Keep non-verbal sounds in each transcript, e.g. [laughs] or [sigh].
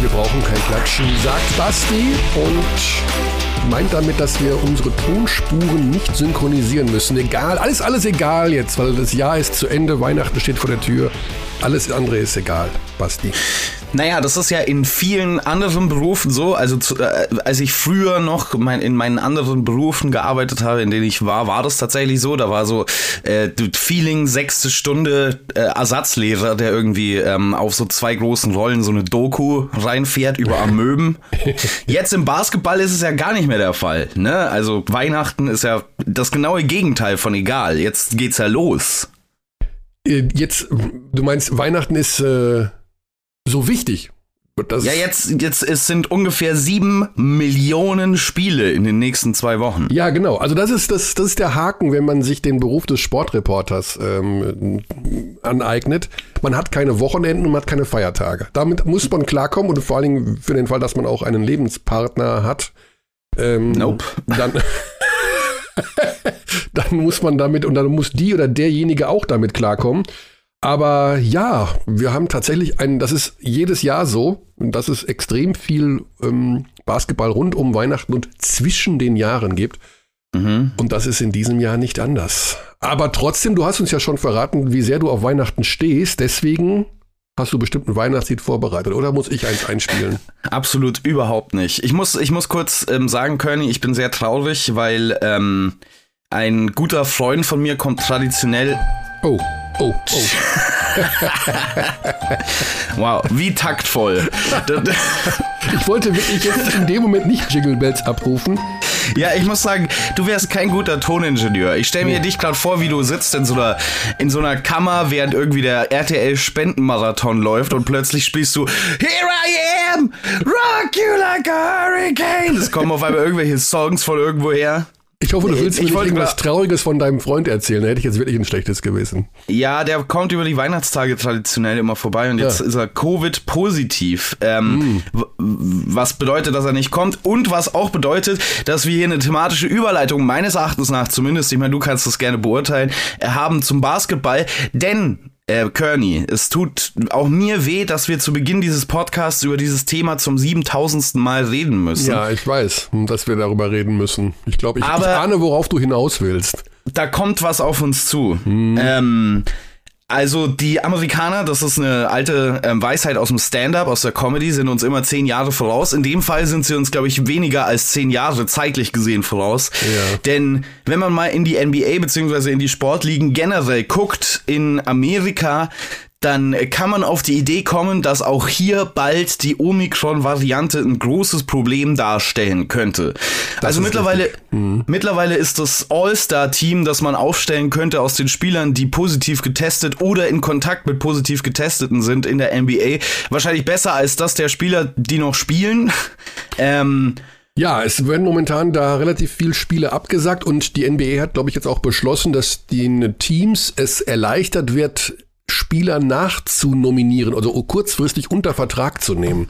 wir brauchen kein Klatschen, sagt Basti und meint damit, dass wir unsere Tonspuren nicht synchronisieren müssen. Egal, alles, alles egal jetzt, weil das Jahr ist zu Ende, Weihnachten steht vor der Tür. Alles andere ist egal, Basti. Naja, das ist ja in vielen anderen Berufen so. Also zu, äh, als ich früher noch mein, in meinen anderen Berufen gearbeitet habe, in denen ich war, war das tatsächlich so. Da war so äh, Feeling sechste Stunde äh, Ersatzlehrer, der irgendwie ähm, auf so zwei großen Rollen so eine Doku reinfährt über Amöben. [laughs] Jetzt im Basketball ist es ja gar nicht mehr der Fall. Ne? Also Weihnachten ist ja das genaue Gegenteil von egal. Jetzt geht's ja los. Äh, jetzt, du meinst, Weihnachten ist äh, so wichtig. Das ja, jetzt, jetzt es sind ungefähr sieben Millionen Spiele in den nächsten zwei Wochen. Ja, genau. Also das ist, das, das ist der Haken, wenn man sich den Beruf des Sportreporters ähm, aneignet. Man hat keine Wochenenden und man hat keine Feiertage. Damit muss man klarkommen und vor allen Dingen für den Fall, dass man auch einen Lebenspartner hat. Ähm, nope. Dann, [laughs] [laughs] dann muss man damit und dann muss die oder derjenige auch damit klarkommen. Aber ja, wir haben tatsächlich einen, das ist jedes Jahr so, und dass es extrem viel ähm, Basketball rund um Weihnachten und zwischen den Jahren gibt. Mhm. Und das ist in diesem Jahr nicht anders. Aber trotzdem, du hast uns ja schon verraten, wie sehr du auf Weihnachten stehst. Deswegen hast du bestimmt ein Weihnachtslied vorbereitet oder muss ich eins einspielen? [laughs] Absolut überhaupt nicht. Ich muss, ich muss kurz ähm, sagen, Körny, ich bin sehr traurig, weil ähm, ein guter Freund von mir kommt traditionell. Oh. Oh, [laughs] oh. wow, wie taktvoll. ich wollte wirklich jetzt in dem Moment nicht Jingle Bells abrufen. Ja, ich muss sagen, du wärst kein guter Toningenieur. Ich stelle mir nee. dich gerade vor, wie du sitzt in so, einer, in so einer Kammer, während irgendwie der RTL-Spendenmarathon läuft und plötzlich spielst du Here I am, rock you like a hurricane. Es kommen auf einmal irgendwelche Songs von irgendwoher. Ich hoffe, du willst mir nicht irgendwas Trauriges von deinem Freund erzählen. Da hätte ich jetzt wirklich ein schlechtes Gewissen. Ja, der kommt über die Weihnachtstage traditionell immer vorbei und jetzt ja. ist er Covid-positiv. Ähm, mm. Was bedeutet, dass er nicht kommt und was auch bedeutet, dass wir hier eine thematische Überleitung meines Erachtens nach zumindest, ich meine, du kannst das gerne beurteilen, haben zum Basketball. Denn äh, Kearney, es tut auch mir weh, dass wir zu Beginn dieses Podcasts über dieses Thema zum 7000. Mal reden müssen. Ja, ich weiß, dass wir darüber reden müssen. Ich glaube, ich, ich ahne, worauf du hinaus willst. Da kommt was auf uns zu. Hm. Ähm, also die Amerikaner, das ist eine alte ähm, Weisheit aus dem Stand-up, aus der Comedy, sind uns immer zehn Jahre voraus. In dem Fall sind sie uns, glaube ich, weniger als zehn Jahre zeitlich gesehen voraus. Ja. Denn wenn man mal in die NBA beziehungsweise in die Sportligen generell guckt, in Amerika, dann kann man auf die Idee kommen, dass auch hier bald die Omikron-Variante ein großes Problem darstellen könnte. Das also mittlerweile, mhm. mittlerweile ist das All-Star-Team, das man aufstellen könnte aus den Spielern, die positiv getestet oder in Kontakt mit positiv getesteten sind in der NBA, wahrscheinlich besser als das der Spieler, die noch spielen. [laughs] ähm, ja, es werden momentan da relativ viele Spiele abgesagt und die NBA hat, glaube ich, jetzt auch beschlossen, dass den Teams es erleichtert wird, Spieler nachzunominieren, also kurzfristig unter Vertrag zu nehmen.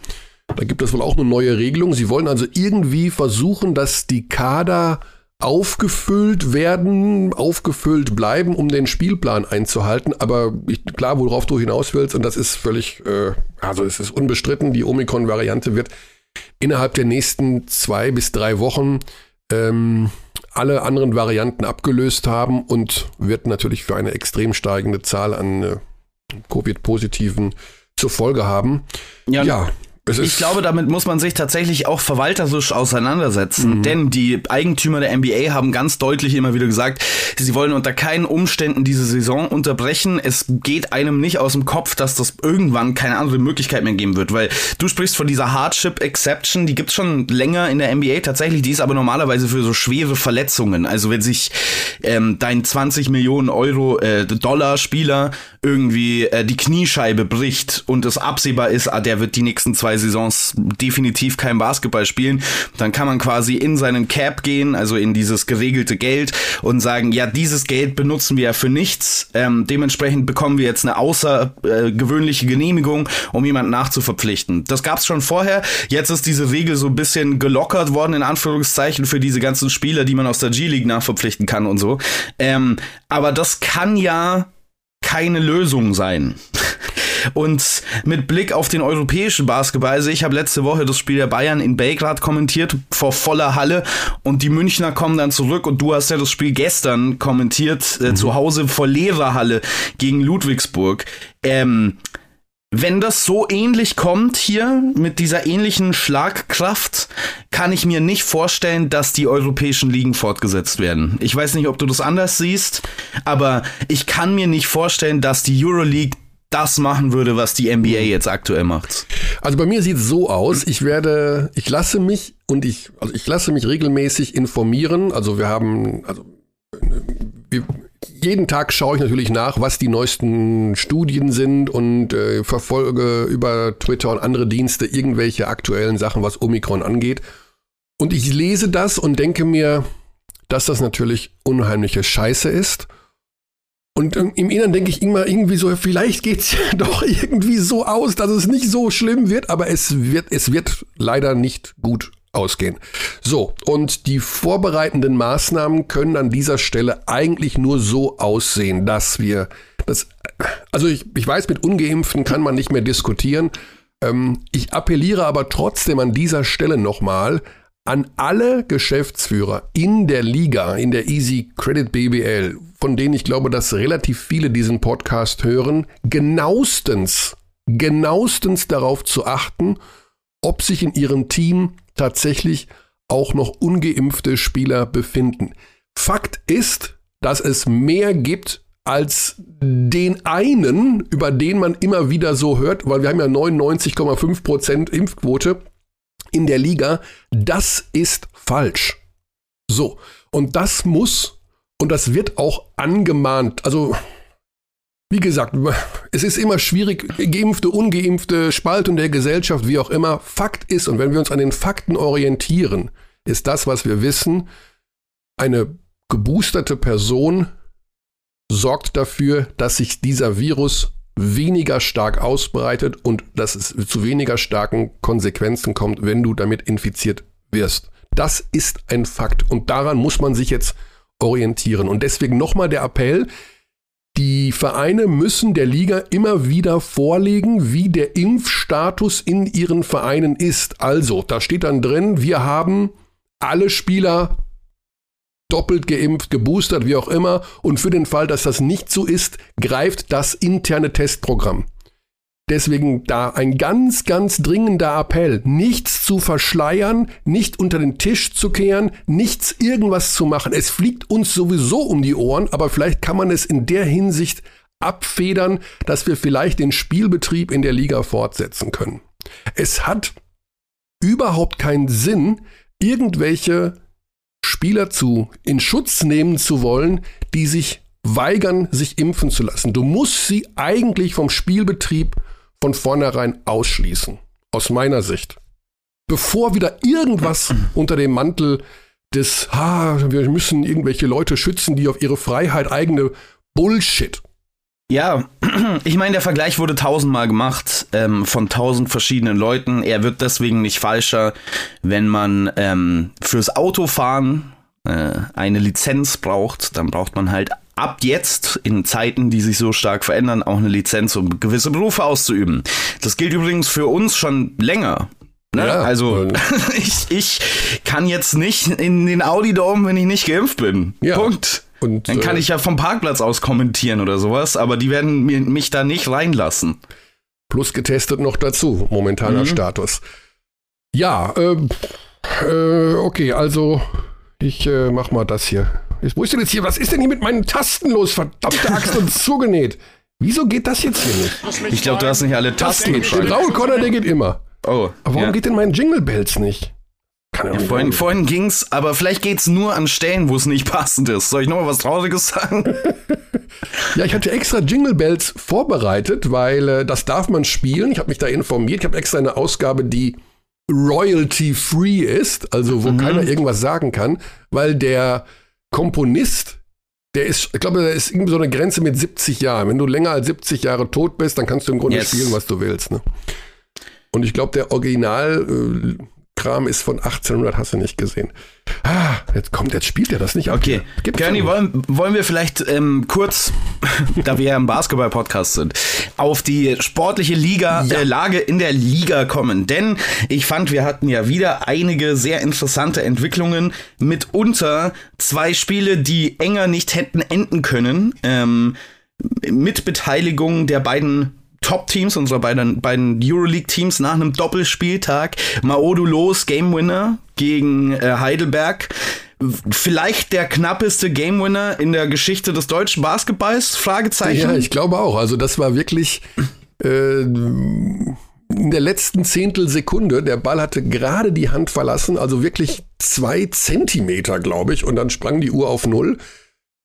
Da gibt es wohl auch eine neue Regelung. Sie wollen also irgendwie versuchen, dass die Kader aufgefüllt werden, aufgefüllt bleiben, um den Spielplan einzuhalten. Aber ich, klar, worauf du hinaus willst, und das ist völlig, äh, also es ist unbestritten, die Omikron-Variante wird innerhalb der nächsten zwei bis drei Wochen ähm, alle anderen Varianten abgelöst haben und wird natürlich für eine extrem steigende Zahl an äh, Covid-Positiven zur Folge haben. Ja, ja ich glaube, damit muss man sich tatsächlich auch verwalterisch auseinandersetzen, mhm. denn die Eigentümer der NBA haben ganz deutlich immer wieder gesagt, sie wollen unter keinen Umständen diese Saison unterbrechen. Es geht einem nicht aus dem Kopf, dass das irgendwann keine andere Möglichkeit mehr geben wird, weil du sprichst von dieser Hardship Exception, die gibt's schon länger in der NBA tatsächlich, die ist aber normalerweise für so schwere Verletzungen. Also wenn sich ähm, dein 20 Millionen Euro äh, Dollar Spieler irgendwie äh, die Kniescheibe bricht und es absehbar ist, ah, der wird die nächsten zwei Saisons definitiv kein Basketball spielen, dann kann man quasi in seinen Cap gehen, also in dieses geregelte Geld und sagen, ja, dieses Geld benutzen wir ja für nichts. Ähm, dementsprechend bekommen wir jetzt eine außergewöhnliche Genehmigung, um jemanden nachzuverpflichten. Das gab es schon vorher. Jetzt ist diese Regel so ein bisschen gelockert worden, in Anführungszeichen, für diese ganzen Spieler, die man aus der G-League nachverpflichten kann und so. Ähm, aber das kann ja keine Lösung sein. Und mit Blick auf den europäischen Basketball, also ich habe letzte Woche das Spiel der Bayern in Belgrad kommentiert, vor voller Halle und die Münchner kommen dann zurück und du hast ja das Spiel gestern kommentiert, äh, mhm. zu Hause vor leerer Halle gegen Ludwigsburg. Ähm, wenn das so ähnlich kommt hier mit dieser ähnlichen Schlagkraft, kann ich mir nicht vorstellen, dass die europäischen Ligen fortgesetzt werden. Ich weiß nicht, ob du das anders siehst, aber ich kann mir nicht vorstellen, dass die Euroleague das machen würde, was die NBA jetzt aktuell macht. Also bei mir sieht es so aus, ich werde, ich lasse mich und ich, also ich lasse mich regelmäßig informieren. Also wir haben, also wir, jeden Tag schaue ich natürlich nach, was die neuesten Studien sind und äh, verfolge über Twitter und andere Dienste irgendwelche aktuellen Sachen, was Omikron angeht. Und ich lese das und denke mir, dass das natürlich unheimliche Scheiße ist. Und im Inneren denke ich immer irgendwie so, vielleicht geht es ja [laughs] doch irgendwie so aus, dass es nicht so schlimm wird, aber es wird, es wird leider nicht gut ausgehen. So, und die vorbereitenden Maßnahmen können an dieser Stelle eigentlich nur so aussehen, dass wir das, also ich, ich weiß, mit Ungeimpften kann man nicht mehr diskutieren. Ähm, ich appelliere aber trotzdem an dieser Stelle nochmal an alle Geschäftsführer in der Liga, in der Easy Credit BBL, von denen ich glaube, dass relativ viele diesen Podcast hören, genauestens, genauestens darauf zu achten, ob sich in ihrem Team tatsächlich auch noch ungeimpfte Spieler befinden. Fakt ist, dass es mehr gibt als den einen, über den man immer wieder so hört, weil wir haben ja 99,5 Prozent Impfquote in der Liga. Das ist falsch. So, und das muss und das wird auch angemahnt. Also wie gesagt, es ist immer schwierig, geimpfte, ungeimpfte, Spaltung der Gesellschaft, wie auch immer. Fakt ist, und wenn wir uns an den Fakten orientieren, ist das, was wir wissen, eine geboosterte Person sorgt dafür, dass sich dieser Virus weniger stark ausbreitet und dass es zu weniger starken Konsequenzen kommt, wenn du damit infiziert wirst. Das ist ein Fakt und daran muss man sich jetzt orientieren. Und deswegen nochmal der Appell, die Vereine müssen der Liga immer wieder vorlegen, wie der Impfstatus in ihren Vereinen ist. Also, da steht dann drin, wir haben alle Spieler doppelt geimpft, geboostert, wie auch immer. Und für den Fall, dass das nicht so ist, greift das interne Testprogramm. Deswegen da ein ganz, ganz dringender Appell, nichts zu verschleiern, nicht unter den Tisch zu kehren, nichts irgendwas zu machen. Es fliegt uns sowieso um die Ohren, aber vielleicht kann man es in der Hinsicht abfedern, dass wir vielleicht den Spielbetrieb in der Liga fortsetzen können. Es hat überhaupt keinen Sinn, irgendwelche Spieler zu in Schutz nehmen zu wollen, die sich weigern, sich impfen zu lassen. Du musst sie eigentlich vom Spielbetrieb von vornherein ausschließen. Aus meiner Sicht. Bevor wieder irgendwas [clears throat] unter dem Mantel des, ha, wir müssen irgendwelche Leute schützen, die auf ihre Freiheit eigene Bullshit. Ja, [clears throat] ich meine, der Vergleich wurde tausendmal gemacht ähm, von tausend verschiedenen Leuten. Er wird deswegen nicht falscher, wenn man ähm, fürs Autofahren äh, eine Lizenz braucht, dann braucht man halt ab jetzt in Zeiten, die sich so stark verändern, auch eine Lizenz, um gewisse Berufe auszuüben. Das gilt übrigens für uns schon länger. Ne? Ja, also [laughs] ich, ich kann jetzt nicht in den Audi Dome, wenn ich nicht geimpft bin. Ja. Punkt. Und, Dann kann äh, ich ja vom Parkplatz aus kommentieren oder sowas, aber die werden mir, mich da nicht reinlassen. Plus getestet noch dazu, momentaner mhm. Status. Ja, äh, äh, okay, also ich äh, mach mal das hier. Wo ist denn jetzt hier? Was ist denn hier mit meinen Tasten los? Verdammte Axt und zugenäht. Wieso geht das jetzt hier nicht? Ich glaube, du hast nicht alle Tasten gedrückt. Der Raul Connor, der geht immer. Oh. Aber warum ja. geht denn mein Jingle Bells nicht? Kann ja, vorhin, vorhin ging's, aber vielleicht geht's nur an Stellen, wo es nicht passend ist. Soll ich nochmal was Trauriges sagen? [laughs] ja, ich hatte extra Jingle Bells vorbereitet, weil äh, das darf man spielen. Ich habe mich da informiert. Ich habe extra eine Ausgabe, die royalty-free ist, also wo mhm. keiner irgendwas sagen kann, weil der Komponist, der ist, ich glaube, da ist irgendwie so eine Grenze mit 70 Jahren. Wenn du länger als 70 Jahre tot bist, dann kannst du im Grunde yes. spielen, was du willst. Ne? Und ich glaube, der Original äh, Kram ist von 1800, hast du nicht gesehen. Ah, jetzt kommt, jetzt spielt er das nicht. Okay, Körny, wollen, wollen wir vielleicht ähm, kurz, [laughs] da wir ja im Basketball-Podcast sind, auf die sportliche Liga, ja. äh, Lage in der Liga kommen. Denn ich fand, wir hatten ja wieder einige sehr interessante Entwicklungen, mitunter zwei Spiele, die enger nicht hätten enden können. Ähm, mit Beteiligung der beiden Top-Teams, unserer beiden, beiden Euroleague-Teams nach einem Doppelspieltag. Maodo Los, Game Winner gegen äh, Heidelberg. Vielleicht der knappeste Game Winner in der Geschichte des deutschen Basketballs? Fragezeichen. Ja, ich glaube auch. Also das war wirklich äh, in der letzten Zehntelsekunde. Der Ball hatte gerade die Hand verlassen, also wirklich zwei Zentimeter, glaube ich, und dann sprang die Uhr auf null.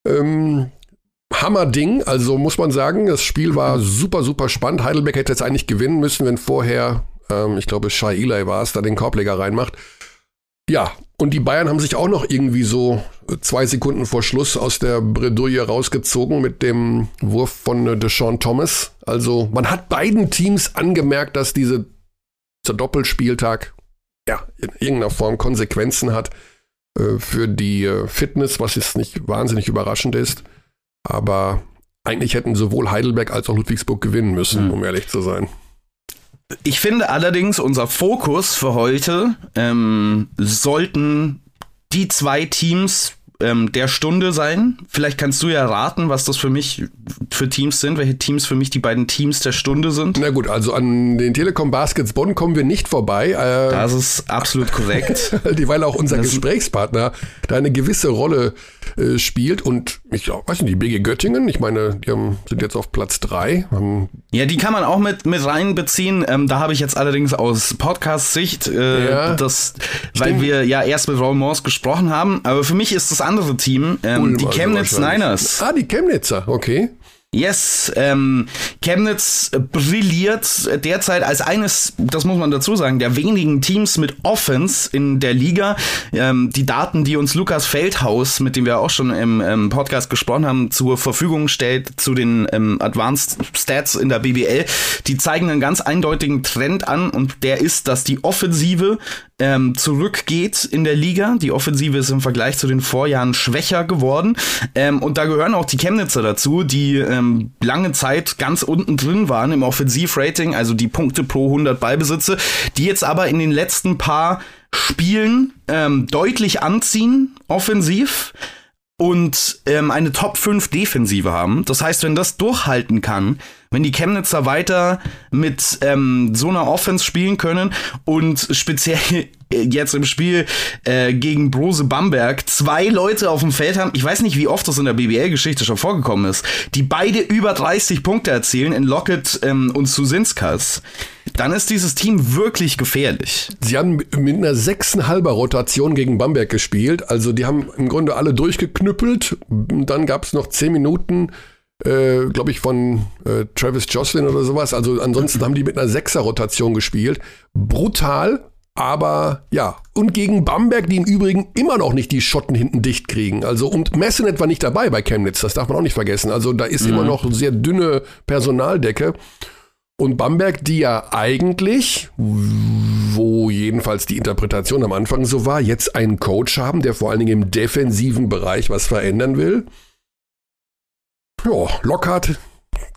Ähm, Hammer-Ding. Also muss man sagen, das Spiel war super, super spannend. Heidelberg hätte jetzt eigentlich gewinnen müssen, wenn vorher, ähm, ich glaube, Shai Eli war es, da den Korbleger reinmacht. Ja, und die Bayern haben sich auch noch irgendwie so zwei Sekunden vor Schluss aus der Bredouille rausgezogen mit dem Wurf von Deshaun Thomas. Also man hat beiden Teams angemerkt, dass diese, dieser Doppelspieltag ja, in irgendeiner Form Konsequenzen hat äh, für die äh, Fitness, was jetzt nicht wahnsinnig überraschend ist. Aber eigentlich hätten sowohl Heidelberg als auch Ludwigsburg gewinnen müssen, mhm. um ehrlich zu sein. Ich finde allerdings, unser Fokus für heute ähm, sollten die zwei Teams ähm, der Stunde sein. Vielleicht kannst du ja raten, was das für mich für Teams sind, welche Teams für mich die beiden Teams der Stunde sind. Na gut, also an den Telekom Baskets Bonn kommen wir nicht vorbei. Äh, das ist absolut korrekt. [laughs] weil auch unser das Gesprächspartner da eine gewisse Rolle äh, spielt und ich weiß nicht, die BG Göttingen, ich meine, die haben, sind jetzt auf Platz drei. ja, die kann man auch mit, mit reinbeziehen. Ähm, da habe ich jetzt allerdings aus Podcast-Sicht, äh, ja, das, weil wir ja erst mit Raul Morse gesprochen haben, aber für mich ist das andere Team, ähm, die Chemnitz Niners. Ah, die Chemnitzer, okay. Yes, ähm, Chemnitz brilliert derzeit als eines, das muss man dazu sagen, der wenigen Teams mit Offense in der Liga. Ähm, die Daten, die uns Lukas Feldhaus, mit dem wir auch schon im ähm, Podcast gesprochen haben, zur Verfügung stellt zu den ähm, Advanced Stats in der BBL, die zeigen einen ganz eindeutigen Trend an und der ist, dass die Offensive ähm, zurückgeht in der Liga. Die Offensive ist im Vergleich zu den Vorjahren schwächer geworden. Ähm, und da gehören auch die Chemnitzer dazu, die ähm, lange Zeit ganz unten drin waren im Offensivrating, also die Punkte pro 100 Ballbesitze, die jetzt aber in den letzten paar Spielen ähm, deutlich anziehen, offensiv und ähm, eine Top 5 Defensive haben. Das heißt, wenn das durchhalten kann, wenn die Chemnitzer weiter mit ähm, so einer Offense spielen können und speziell [laughs] jetzt im Spiel äh, gegen Brose Bamberg zwei Leute auf dem Feld haben, ich weiß nicht, wie oft das in der BBL-Geschichte schon vorgekommen ist, die beide über 30 Punkte erzielen in Lockett ähm, und Susinskas, dann ist dieses Team wirklich gefährlich. Sie haben mit einer sechseinhalber Rotation gegen Bamberg gespielt, also die haben im Grunde alle durchgeknüppelt, dann gab es noch zehn Minuten äh, glaube ich, von äh, Travis Jocelyn oder sowas. Also ansonsten haben die mit einer Sechser-Rotation gespielt. Brutal, aber ja. Und gegen Bamberg, die im Übrigen immer noch nicht die Schotten hinten dicht kriegen. Also und Messenet war nicht dabei bei Chemnitz, das darf man auch nicht vergessen. Also da ist mhm. immer noch sehr dünne Personaldecke. Und Bamberg, die ja eigentlich, wo jedenfalls die Interpretation am Anfang so war, jetzt einen Coach haben, der vor allen Dingen im defensiven Bereich was verändern will. Ja, Lockhart,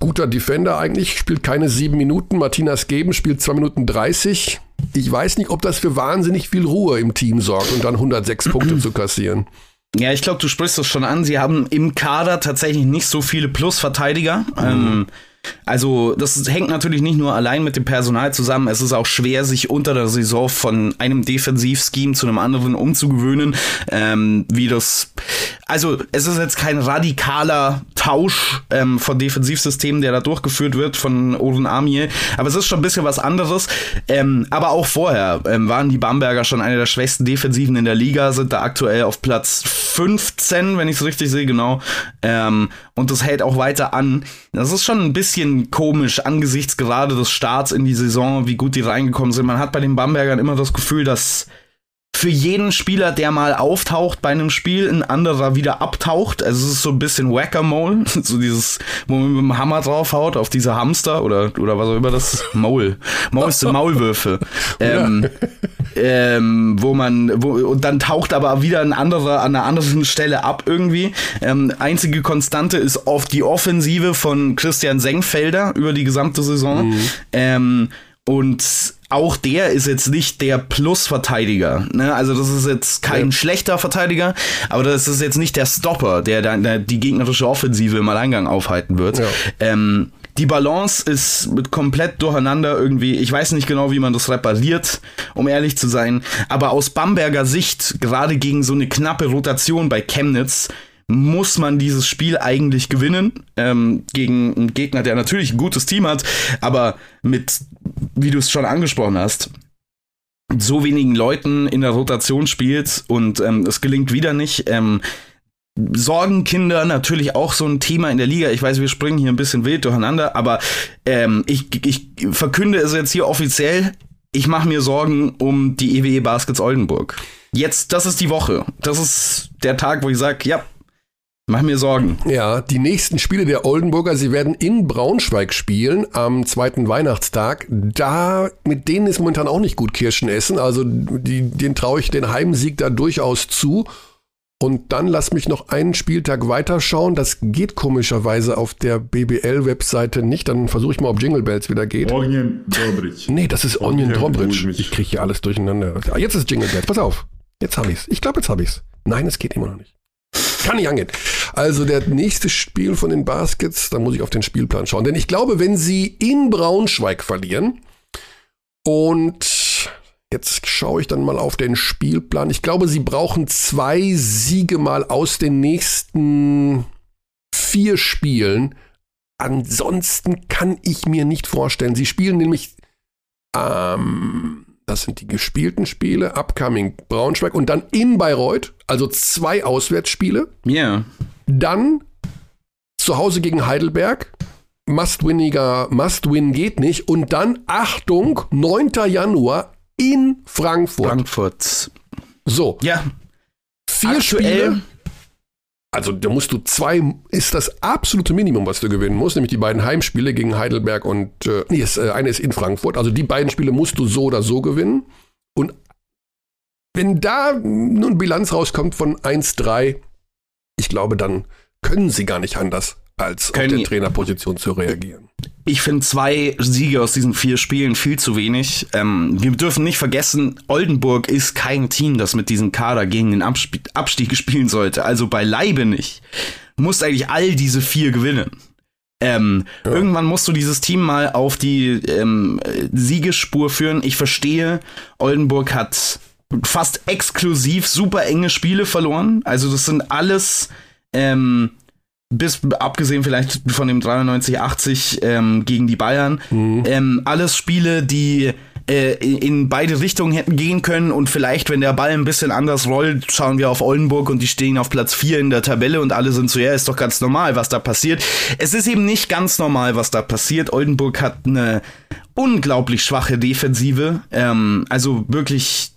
guter Defender eigentlich, spielt keine sieben Minuten. Martinas Geben spielt zwei Minuten 30. Ich weiß nicht, ob das für wahnsinnig viel Ruhe im Team sorgt und dann 106 [clears throat] Punkte zu kassieren. Ja, ich glaube, du sprichst das schon an. Sie haben im Kader tatsächlich nicht so viele Plusverteidiger. Mhm. Ähm, also das hängt natürlich nicht nur allein mit dem Personal zusammen. Es ist auch schwer, sich unter der Saison von einem Defensivscheme zu einem anderen umzugewöhnen. Ähm, wie das, also es ist jetzt kein radikaler Tausch ähm, von Defensivsystemen, der da durchgeführt wird von Oren Amie, aber es ist schon ein bisschen was anderes. Ähm, aber auch vorher ähm, waren die Bamberger schon eine der schwächsten Defensiven in der Liga, sind da aktuell auf Platz 15, wenn ich es richtig sehe, genau. Ähm, und das hält auch weiter an. Das ist schon ein bisschen komisch angesichts gerade des Starts in die Saison, wie gut die reingekommen sind. Man hat bei den Bambergern immer das Gefühl, dass für jeden Spieler, der mal auftaucht bei einem Spiel, ein anderer wieder abtaucht. Also es ist so ein bisschen Whack-a-Mole, [laughs] so dieses, wo man mit dem Hammer draufhaut auf diese Hamster oder, oder was auch immer das Maul. Maul ist [laughs] Maulwürfe. ähm, ähm, wo man, wo, und dann taucht aber wieder ein anderer an einer anderen Stelle ab irgendwie. Ähm, einzige Konstante ist oft die Offensive von Christian Senkfelder über die gesamte Saison. Mhm. Ähm, und auch der ist jetzt nicht der Plus-Verteidiger. Ne? Also das ist jetzt kein ja. schlechter Verteidiger, aber das ist jetzt nicht der Stopper, der, der die gegnerische Offensive im Alleingang aufhalten wird. Ja. Ähm, die Balance ist komplett durcheinander irgendwie. Ich weiß nicht genau, wie man das repariert, um ehrlich zu sein. Aber aus Bamberger Sicht, gerade gegen so eine knappe Rotation bei Chemnitz, muss man dieses Spiel eigentlich gewinnen ähm, gegen einen Gegner, der natürlich ein gutes Team hat, aber mit, wie du es schon angesprochen hast, so wenigen Leuten in der Rotation spielt und ähm, es gelingt wieder nicht. Ähm, Sorgenkinder natürlich auch so ein Thema in der Liga. Ich weiß, wir springen hier ein bisschen wild durcheinander, aber ähm, ich, ich verkünde es jetzt hier offiziell. Ich mache mir Sorgen um die EWE e Baskets Oldenburg. Jetzt, das ist die Woche. Das ist der Tag, wo ich sage, ja, Mach mir Sorgen. Ja, die nächsten Spiele der Oldenburger, sie werden in Braunschweig spielen am zweiten Weihnachtstag. Da, mit denen ist momentan auch nicht gut Kirschen essen. Also die, den traue ich den Heimsieg da durchaus zu. Und dann lass mich noch einen Spieltag weiterschauen. Das geht komischerweise auf der BBL-Webseite nicht. Dann versuche ich mal, ob Jingle Bells wieder geht. Onion Dobridge. Nee, das ist Onion Dobridge. Ich kriege hier alles durcheinander. Ah, jetzt ist Jingle Bells. Pass auf. Jetzt habe ich's. Ich glaube, jetzt habe ich's. Nein, es geht immer noch nicht. Kann nicht angehen. Also der nächste Spiel von den Baskets, da muss ich auf den Spielplan schauen. Denn ich glaube, wenn sie in Braunschweig verlieren und jetzt schaue ich dann mal auf den Spielplan. Ich glaube, sie brauchen zwei Siege mal aus den nächsten vier Spielen. Ansonsten kann ich mir nicht vorstellen. Sie spielen nämlich ähm, das sind die gespielten Spiele, Upcoming Braunschweig und dann in Bayreuth, also zwei Auswärtsspiele. Ja. Yeah. Dann zu Hause gegen Heidelberg. Must-winniger, Must-win geht nicht. Und dann, Achtung, 9. Januar in Frankfurt. Frankfurt. So. Ja. Vier Aktuell Spiele. Also da musst du zwei, ist das absolute Minimum, was du gewinnen musst, nämlich die beiden Heimspiele gegen Heidelberg und, äh, nee, das, äh, eine ist in Frankfurt. Also die beiden Spiele musst du so oder so gewinnen. Und wenn da nun Bilanz rauskommt von 1-3, ich glaube, dann können sie gar nicht anders, als können auf der Trainerposition zu reagieren. Ich finde zwei Siege aus diesen vier Spielen viel zu wenig. Ähm, wir dürfen nicht vergessen, Oldenburg ist kein Team, das mit diesem Kader gegen den Abstieg, Abstieg spielen sollte. Also beileibe nicht. Muss eigentlich all diese vier gewinnen. Ähm, ja. Irgendwann musst du dieses Team mal auf die ähm, Siegespur führen. Ich verstehe, Oldenburg hat fast exklusiv super enge Spiele verloren. Also das sind alles ähm, bis abgesehen vielleicht von dem 93-80 ähm, gegen die Bayern, mhm. ähm, alles Spiele, die äh, in beide Richtungen hätten gehen können und vielleicht, wenn der Ball ein bisschen anders rollt, schauen wir auf Oldenburg und die stehen auf Platz 4 in der Tabelle und alle sind so, ja, ist doch ganz normal, was da passiert. Es ist eben nicht ganz normal, was da passiert. Oldenburg hat eine unglaublich schwache Defensive, ähm, also wirklich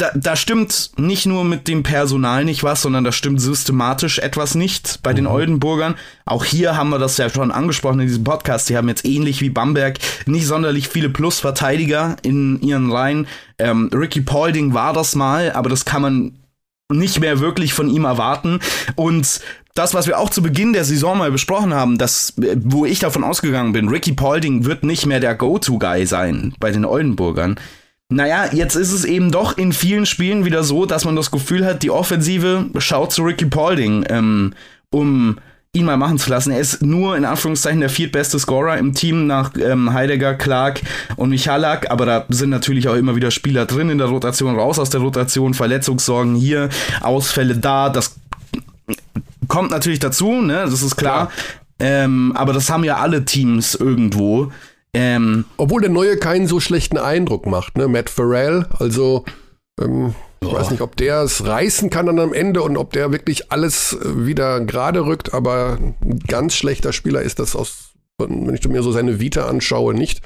da, da stimmt nicht nur mit dem Personal nicht was, sondern da stimmt systematisch etwas nicht bei den mhm. Oldenburgern. Auch hier haben wir das ja schon angesprochen in diesem Podcast. Die haben jetzt ähnlich wie Bamberg nicht sonderlich viele Plusverteidiger in ihren Reihen. Ähm, Ricky Paulding war das mal, aber das kann man nicht mehr wirklich von ihm erwarten. Und das, was wir auch zu Beginn der Saison mal besprochen haben, das, wo ich davon ausgegangen bin, Ricky Paulding wird nicht mehr der Go-To-Guy sein bei den Oldenburgern. Naja, jetzt ist es eben doch in vielen Spielen wieder so, dass man das Gefühl hat, die Offensive schaut zu Ricky Paulding, ähm, um ihn mal machen zu lassen. Er ist nur in Anführungszeichen der viertbeste Scorer im Team nach ähm, Heidegger, Clark und Michalak, aber da sind natürlich auch immer wieder Spieler drin in der Rotation, raus aus der Rotation, Verletzungssorgen hier, Ausfälle da, das kommt natürlich dazu, ne, das ist klar. klar. Ähm, aber das haben ja alle Teams irgendwo. Ähm, Obwohl der Neue keinen so schlechten Eindruck macht, ne? Matt Farrell, also ähm, ich oh. weiß nicht, ob der es reißen kann dann am Ende und ob der wirklich alles äh, wieder gerade rückt, aber ein ganz schlechter Spieler ist das aus, wenn ich mir so seine Vita anschaue, nicht.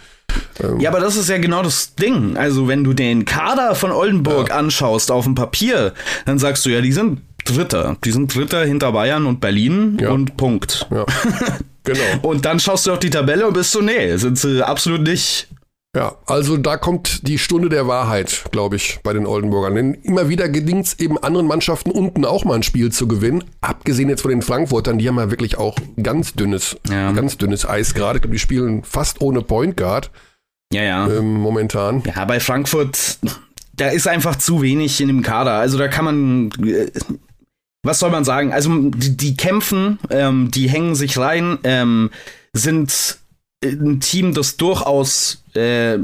Ähm, ja, aber das ist ja genau das Ding. Also, wenn du den Kader von Oldenburg ja. anschaust auf dem Papier, dann sagst du ja, die sind Dritter. Die sind Dritter hinter Bayern und Berlin ja. und Punkt. Ja. [laughs] Genau. und dann schaust du auf die Tabelle und bist so, nee, sind sie absolut nicht. Ja, also da kommt die Stunde der Wahrheit, glaube ich, bei den Oldenburgern. Denn immer wieder gelingt es eben anderen Mannschaften unten auch mal ein Spiel zu gewinnen. Abgesehen jetzt von den Frankfurtern, die haben ja wirklich auch ganz dünnes, ja. ganz dünnes Eis gerade. Ich glaube, die spielen fast ohne Point Guard. Ja, ja. Ähm, momentan. Ja, bei Frankfurt, da ist einfach zu wenig in dem Kader. Also da kann man. Äh, was soll man sagen? Also die, die kämpfen, ähm, die hängen sich rein, ähm, sind ein Team, das durchaus äh,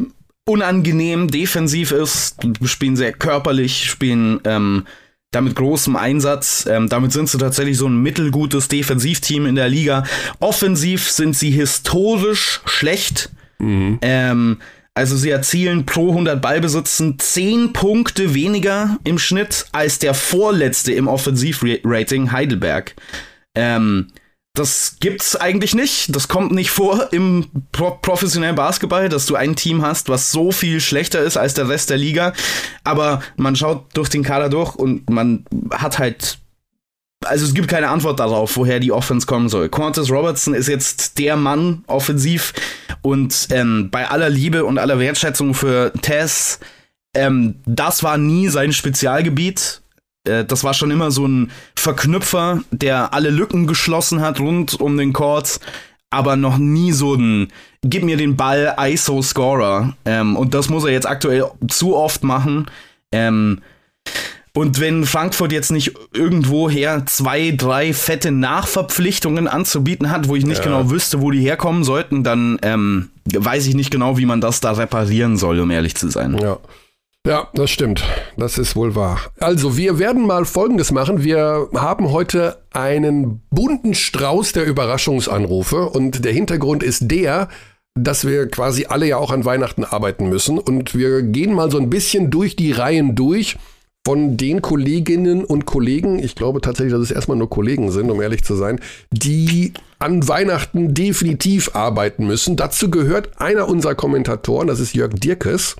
unangenehm defensiv ist, spielen sehr körperlich, spielen ähm, damit großem Einsatz. Ähm, damit sind sie tatsächlich so ein mittelgutes Defensivteam in der Liga. Offensiv sind sie historisch schlecht. Mhm. Ähm, also sie erzielen pro 100 Ballbesitzen 10 Punkte weniger im Schnitt als der vorletzte im Offensivrating Heidelberg. Ähm, das gibt's eigentlich nicht. Das kommt nicht vor im Pro professionellen Basketball, dass du ein Team hast, was so viel schlechter ist als der Rest der Liga. Aber man schaut durch den Kader durch und man hat halt also es gibt keine Antwort darauf, woher die Offense kommen soll. Qantas Robertson ist jetzt der Mann offensiv und ähm, bei aller Liebe und aller Wertschätzung für Tess, ähm, das war nie sein Spezialgebiet. Äh, das war schon immer so ein Verknüpfer, der alle Lücken geschlossen hat rund um den Court, aber noch nie so ein Gib mir den Ball ISO-Scorer. Ähm, und das muss er jetzt aktuell zu oft machen. Ähm, und wenn Frankfurt jetzt nicht irgendwoher zwei, drei fette Nachverpflichtungen anzubieten hat, wo ich nicht ja. genau wüsste, wo die herkommen sollten, dann ähm, weiß ich nicht genau, wie man das da reparieren soll, um ehrlich zu sein. Ja. Ja, das stimmt. Das ist wohl wahr. Also, wir werden mal Folgendes machen. Wir haben heute einen bunten Strauß der Überraschungsanrufe und der Hintergrund ist der, dass wir quasi alle ja auch an Weihnachten arbeiten müssen und wir gehen mal so ein bisschen durch die Reihen durch von den Kolleginnen und Kollegen, ich glaube tatsächlich, dass es erstmal nur Kollegen sind, um ehrlich zu sein, die an Weihnachten definitiv arbeiten müssen. Dazu gehört einer unserer Kommentatoren, das ist Jörg Dirkes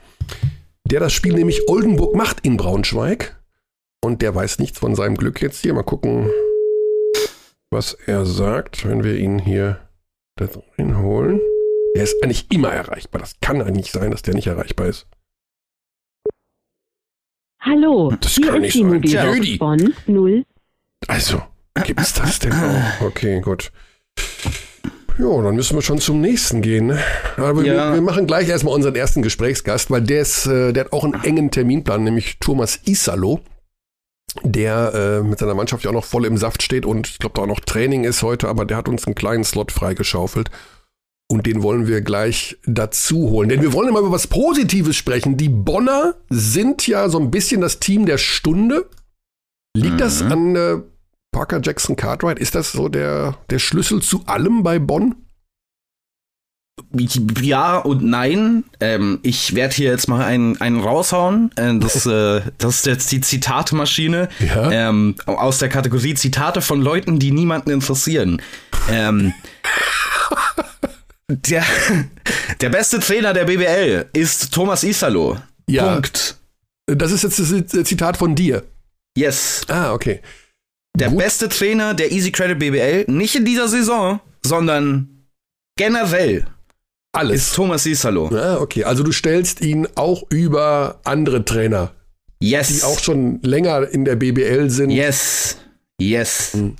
der das Spiel nämlich Oldenburg macht in Braunschweig. Und der weiß nichts von seinem Glück jetzt hier. Mal gucken, was er sagt, wenn wir ihn hier da holen. Der ist eigentlich immer erreichbar. Das kann eigentlich sein, dass der nicht erreichbar ist. Hallo, das hier kann ist die Mobilbox Bonn 0. Also, gibt's das denn auch? Okay, gut. Ja, dann müssen wir schon zum nächsten gehen. Ne? Aber ja. wir, wir, machen gleich erstmal unseren ersten Gesprächsgast, weil der, ist, äh, der hat auch einen engen Terminplan, nämlich Thomas Isalo, der äh, mit seiner Mannschaft ja auch noch voll im Saft steht und ich glaube, da auch noch Training ist heute, aber der hat uns einen kleinen Slot freigeschaufelt. Und den wollen wir gleich dazu holen. Denn wir wollen immer über was Positives sprechen. Die Bonner sind ja so ein bisschen das Team der Stunde. Liegt mhm. das an äh, Parker Jackson Cartwright, ist das so der, der Schlüssel zu allem bei Bonn? Ja und nein. Ähm, ich werde hier jetzt mal einen, einen raushauen. Äh, das, [laughs] äh, das ist jetzt die Zitatmaschine ja? ähm, aus der Kategorie Zitate von Leuten, die niemanden interessieren. Ähm, der, [laughs] der beste Trainer der BBL ist Thomas Isalo. Ja. Punkt. Das ist jetzt das Zitat von dir. Yes. Ah, okay. Der Gut. beste Trainer der Easy Credit BBL, nicht in dieser Saison, sondern generell. Alles. Ist Thomas Isalo. Ah, okay. Also du stellst ihn auch über andere Trainer. Yes. Die auch schon länger in der BBL sind. Yes. Yes. Mhm.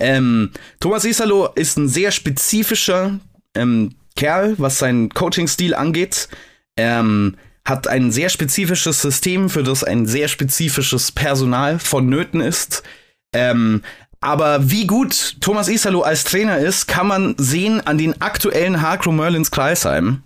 Ähm, Thomas Isalo ist ein sehr spezifischer ähm, Kerl, was seinen Coaching-Stil angeht. Ähm, hat ein sehr spezifisches System, für das ein sehr spezifisches Personal vonnöten ist. Ähm, aber wie gut Thomas Isalo als Trainer ist, kann man sehen an den aktuellen Hakro Merlins Kreisheim.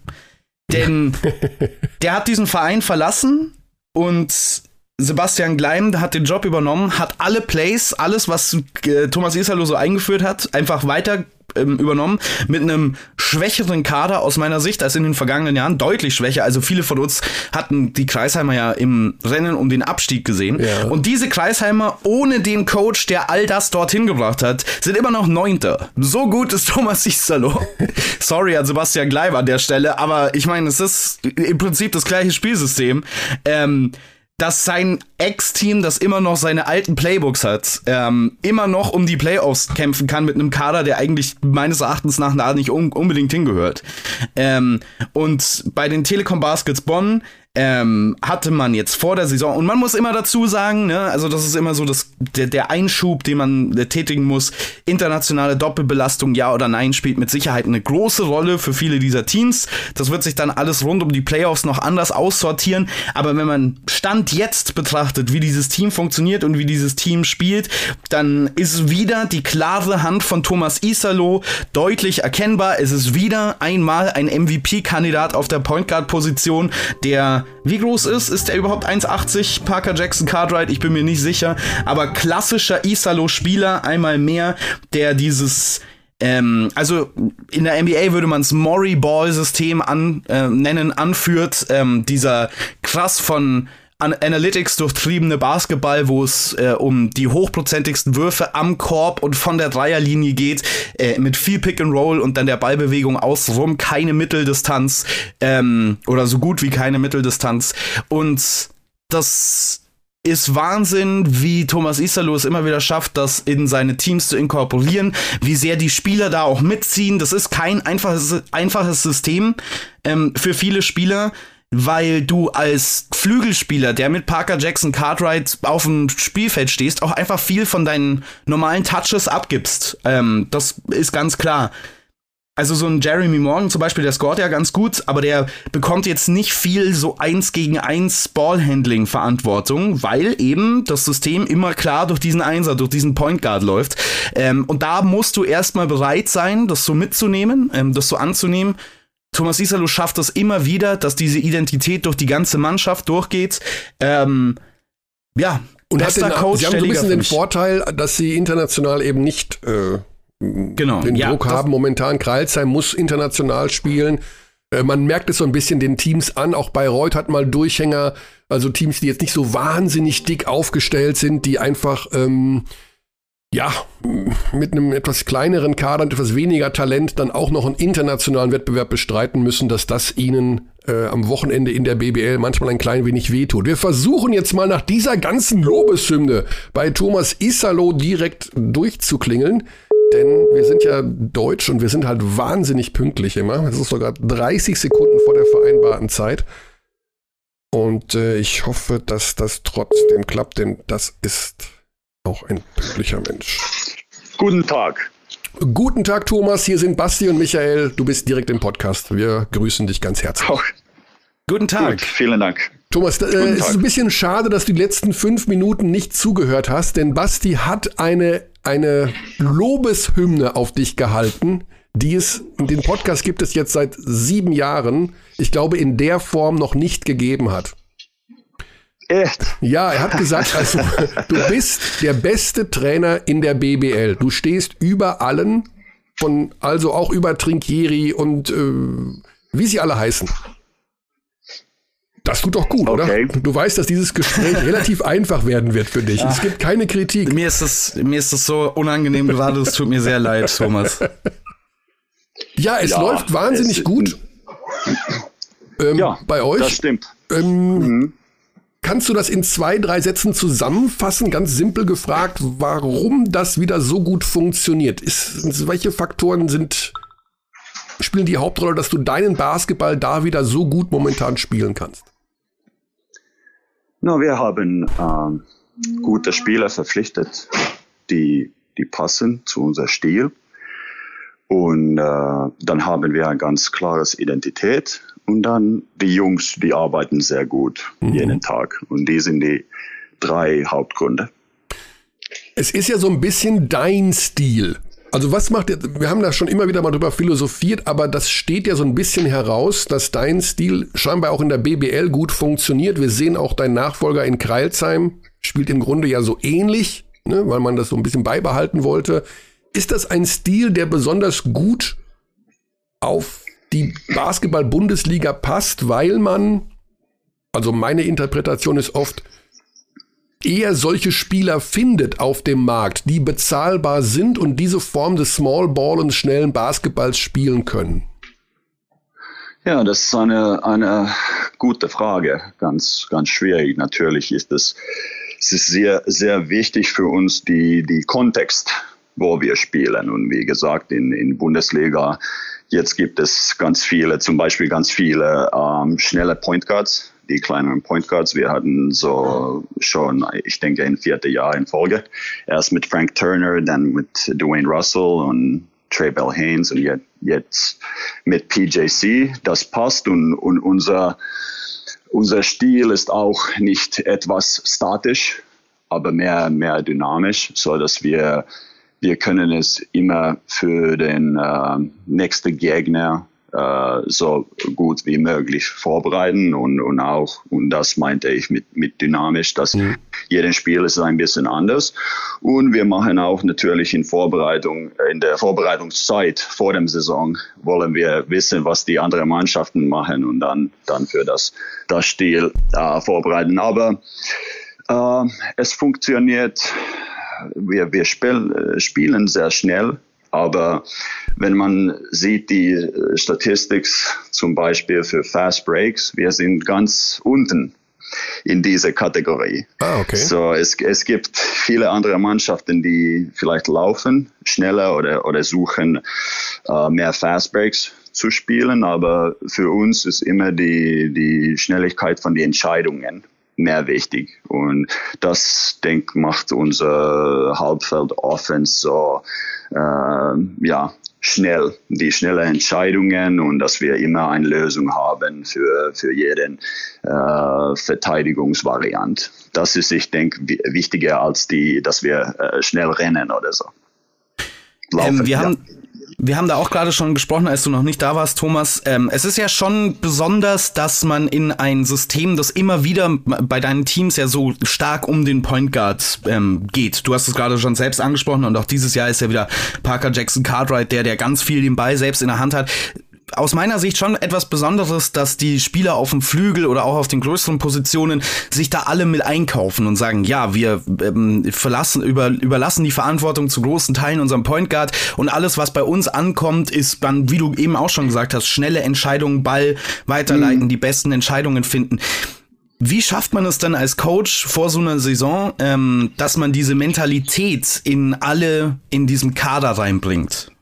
Denn [laughs] der hat diesen Verein verlassen und Sebastian Gleim hat den Job übernommen, hat alle Plays, alles, was äh, Thomas Isalo so eingeführt hat, einfach weiter ähm, übernommen mit einem schwächeren Kader aus meiner Sicht als in den vergangenen Jahren, deutlich schwächer. Also viele von uns hatten die Kreisheimer ja im Rennen um den Abstieg gesehen. Ja. Und diese Kreisheimer ohne den Coach, der all das dorthin gebracht hat, sind immer noch Neunter. So gut ist Thomas Isalo. [laughs] Sorry an Sebastian Gleib an der Stelle, aber ich meine, es ist im Prinzip das gleiche Spielsystem. Ähm, dass sein Ex-Team, das immer noch seine alten Playbooks hat, ähm, immer noch um die Playoffs kämpfen kann mit einem Kader, der eigentlich meines Erachtens nach nicht un unbedingt hingehört. Ähm, und bei den Telekom Baskets Bonn ähm, hatte man jetzt vor der Saison. Und man muss immer dazu sagen, ne, also das ist immer so das, der, der Einschub, den man äh, tätigen muss. Internationale Doppelbelastung, ja oder nein, spielt mit Sicherheit eine große Rolle für viele dieser Teams. Das wird sich dann alles rund um die Playoffs noch anders aussortieren. Aber wenn man Stand jetzt betrachtet, wie dieses Team funktioniert und wie dieses Team spielt, dann ist wieder die klare Hand von Thomas Isalo deutlich erkennbar. Es ist wieder einmal ein MVP-Kandidat auf der Point Guard-Position, der wie groß ist? Ist er überhaupt 1,80? Parker Jackson Cartwright? Ich bin mir nicht sicher. Aber klassischer Isalo-Spieler, einmal mehr, der dieses ähm, also in der NBA würde man es Mori-Ball-System an, äh, nennen, anführt. Ähm, dieser krass von an Analytics durchtriebene Basketball, wo es äh, um die hochprozentigsten Würfe am Korb und von der Dreierlinie geht, äh, mit viel Pick and Roll und dann der Ballbewegung außenrum, keine Mitteldistanz ähm, oder so gut wie keine Mitteldistanz. Und das ist Wahnsinn, wie Thomas Isalo es immer wieder schafft, das in seine Teams zu inkorporieren, wie sehr die Spieler da auch mitziehen. Das ist kein einfaches, einfaches System ähm, für viele Spieler weil du als Flügelspieler, der mit Parker Jackson Cartwright auf dem Spielfeld stehst, auch einfach viel von deinen normalen Touches abgibst. Ähm, das ist ganz klar. Also so ein Jeremy Morgan zum Beispiel, der scoret ja ganz gut, aber der bekommt jetzt nicht viel so eins gegen eins Ballhandling Verantwortung, weil eben das System immer klar durch diesen Einser, durch diesen Point Guard läuft. Ähm, und da musst du erstmal bereit sein, das so mitzunehmen, ähm, das so anzunehmen Thomas Isalo schafft das immer wieder, dass diese Identität durch die ganze Mannschaft durchgeht. Ähm, ja, und hat den, Coach, sie haben so ein bisschen den Vorteil, dass sie international eben nicht äh, genau, den ja, Druck haben. Momentan Kreilsheim muss international spielen. Äh, man merkt es so ein bisschen den Teams an. Auch Bayreuth hat mal Durchhänger. Also Teams, die jetzt nicht so wahnsinnig dick aufgestellt sind, die einfach ähm, ja, mit einem etwas kleineren Kader und etwas weniger Talent dann auch noch einen internationalen Wettbewerb bestreiten müssen, dass das ihnen äh, am Wochenende in der BBL manchmal ein klein wenig wehtut. Wir versuchen jetzt mal nach dieser ganzen Lobeshymne bei Thomas Isalo direkt durchzuklingeln. Denn wir sind ja deutsch und wir sind halt wahnsinnig pünktlich immer. Es ist sogar 30 Sekunden vor der vereinbarten Zeit. Und äh, ich hoffe, dass das trotzdem klappt, denn das ist auch ein pünktlicher Mensch. Guten Tag. Guten Tag, Thomas. Hier sind Basti und Michael. Du bist direkt im Podcast. Wir grüßen dich ganz herzlich. Auch. Guten Tag. Gut, vielen Dank. Thomas, äh, es ist ein bisschen schade, dass du die letzten fünf Minuten nicht zugehört hast, denn Basti hat eine, eine Lobeshymne auf dich gehalten, die es, den Podcast gibt es jetzt seit sieben Jahren, ich glaube, in der Form noch nicht gegeben hat. Echt? Ja, er hat gesagt, also, du [laughs] bist der beste Trainer in der BBL. Du stehst über allen, von, also auch über Trinkieri und äh, wie sie alle heißen. Das tut doch gut, okay. oder? Du weißt, dass dieses Gespräch relativ einfach werden wird für dich. Ach, es gibt keine Kritik. Mir ist das, mir ist das so unangenehm gerade. Es tut mir sehr leid, Thomas. Ja, es ja, läuft wahnsinnig gut. Ähm, ja, bei euch. Das stimmt. Ähm, mhm. Kannst du das in zwei, drei Sätzen zusammenfassen? Ganz simpel gefragt, warum das wieder so gut funktioniert. Ist, welche Faktoren sind, spielen die Hauptrolle, dass du deinen Basketball da wieder so gut momentan spielen kannst? Na, wir haben ähm, gute Spieler verpflichtet, die, die passen zu unserem Stil. Und äh, dann haben wir ein ganz klares Identität und dann die Jungs, die arbeiten sehr gut mhm. jeden Tag. Und die sind die drei Hauptgründe. Es ist ja so ein bisschen dein Stil. Also was macht ihr, wir haben da schon immer wieder mal drüber philosophiert, aber das steht ja so ein bisschen heraus, dass dein Stil scheinbar auch in der BBL gut funktioniert. Wir sehen auch dein Nachfolger in Kreilsheim, spielt im Grunde ja so ähnlich, ne, weil man das so ein bisschen beibehalten wollte. Ist das ein Stil, der besonders gut auf die Basketball-Bundesliga passt, weil man, also meine Interpretation ist oft, eher solche Spieler findet auf dem Markt, die bezahlbar sind und diese Form des Small Ball und schnellen Basketballs spielen können. Ja, das ist eine, eine gute Frage. Ganz, ganz schwierig. Natürlich ist es, es ist sehr, sehr wichtig für uns, die, die Kontext, wo wir spielen. Und wie gesagt, in, in Bundesliga, jetzt gibt es ganz viele, zum Beispiel ganz viele ähm, schnelle Point Guards, die kleineren Point Guards. Wir hatten so schon, ich denke, ein viertes Jahr in Folge. Erst mit Frank Turner, dann mit Dwayne Russell und Trey Bell Haynes und jetzt mit PJC. Das passt und, und unser, unser Stil ist auch nicht etwas statisch, aber mehr, mehr dynamisch, so dass wir, wir können es immer für den äh, nächsten Gegner äh, so gut wie möglich vorbereiten und, und auch, und das meinte ich mit, mit dynamisch, dass mhm. jedes Spiel ist ein bisschen anders. Und wir machen auch natürlich in Vorbereitung, in der Vorbereitungszeit vor dem Saison wollen wir wissen, was die anderen Mannschaften machen und dann, dann für das, das Stil äh, vorbereiten. Aber äh, es funktioniert, wir, wir spiel, äh, spielen sehr schnell aber wenn man sieht die äh, Statistik zum Beispiel für Fast Breaks, wir sind ganz unten in dieser Kategorie. Ah, okay. So, es, es gibt viele andere Mannschaften, die vielleicht laufen schneller oder, oder suchen äh, mehr Fast Breaks zu spielen, aber für uns ist immer die, die Schnelligkeit von den Entscheidungen mehr wichtig. Und das, denke macht unser Halbfeld Offense so, äh, ja, schnell, die schnelle Entscheidungen und dass wir immer eine Lösung haben für, für jeden äh, Verteidigungsvariant. Das ist, ich denke, wichtiger als die, dass wir äh, schnell rennen oder so. Laufen, ähm, wir ja. haben wir haben da auch gerade schon gesprochen, als du noch nicht da warst, Thomas. Ähm, es ist ja schon besonders, dass man in ein System, das immer wieder bei deinen Teams ja so stark um den Point Guard ähm, geht. Du hast es gerade schon selbst angesprochen und auch dieses Jahr ist ja wieder Parker Jackson Cartwright, der, der ganz viel den Ball selbst in der Hand hat aus meiner Sicht schon etwas Besonderes, dass die Spieler auf dem Flügel oder auch auf den größeren Positionen sich da alle mit einkaufen und sagen, ja, wir ähm, verlassen, über, überlassen die Verantwortung zu großen Teilen unserem Point Guard und alles, was bei uns ankommt, ist dann, wie du eben auch schon gesagt hast, schnelle Entscheidungen, Ball weiterleiten, mhm. die besten Entscheidungen finden. Wie schafft man es dann als Coach vor so einer Saison, ähm, dass man diese Mentalität in alle in diesem Kader reinbringt?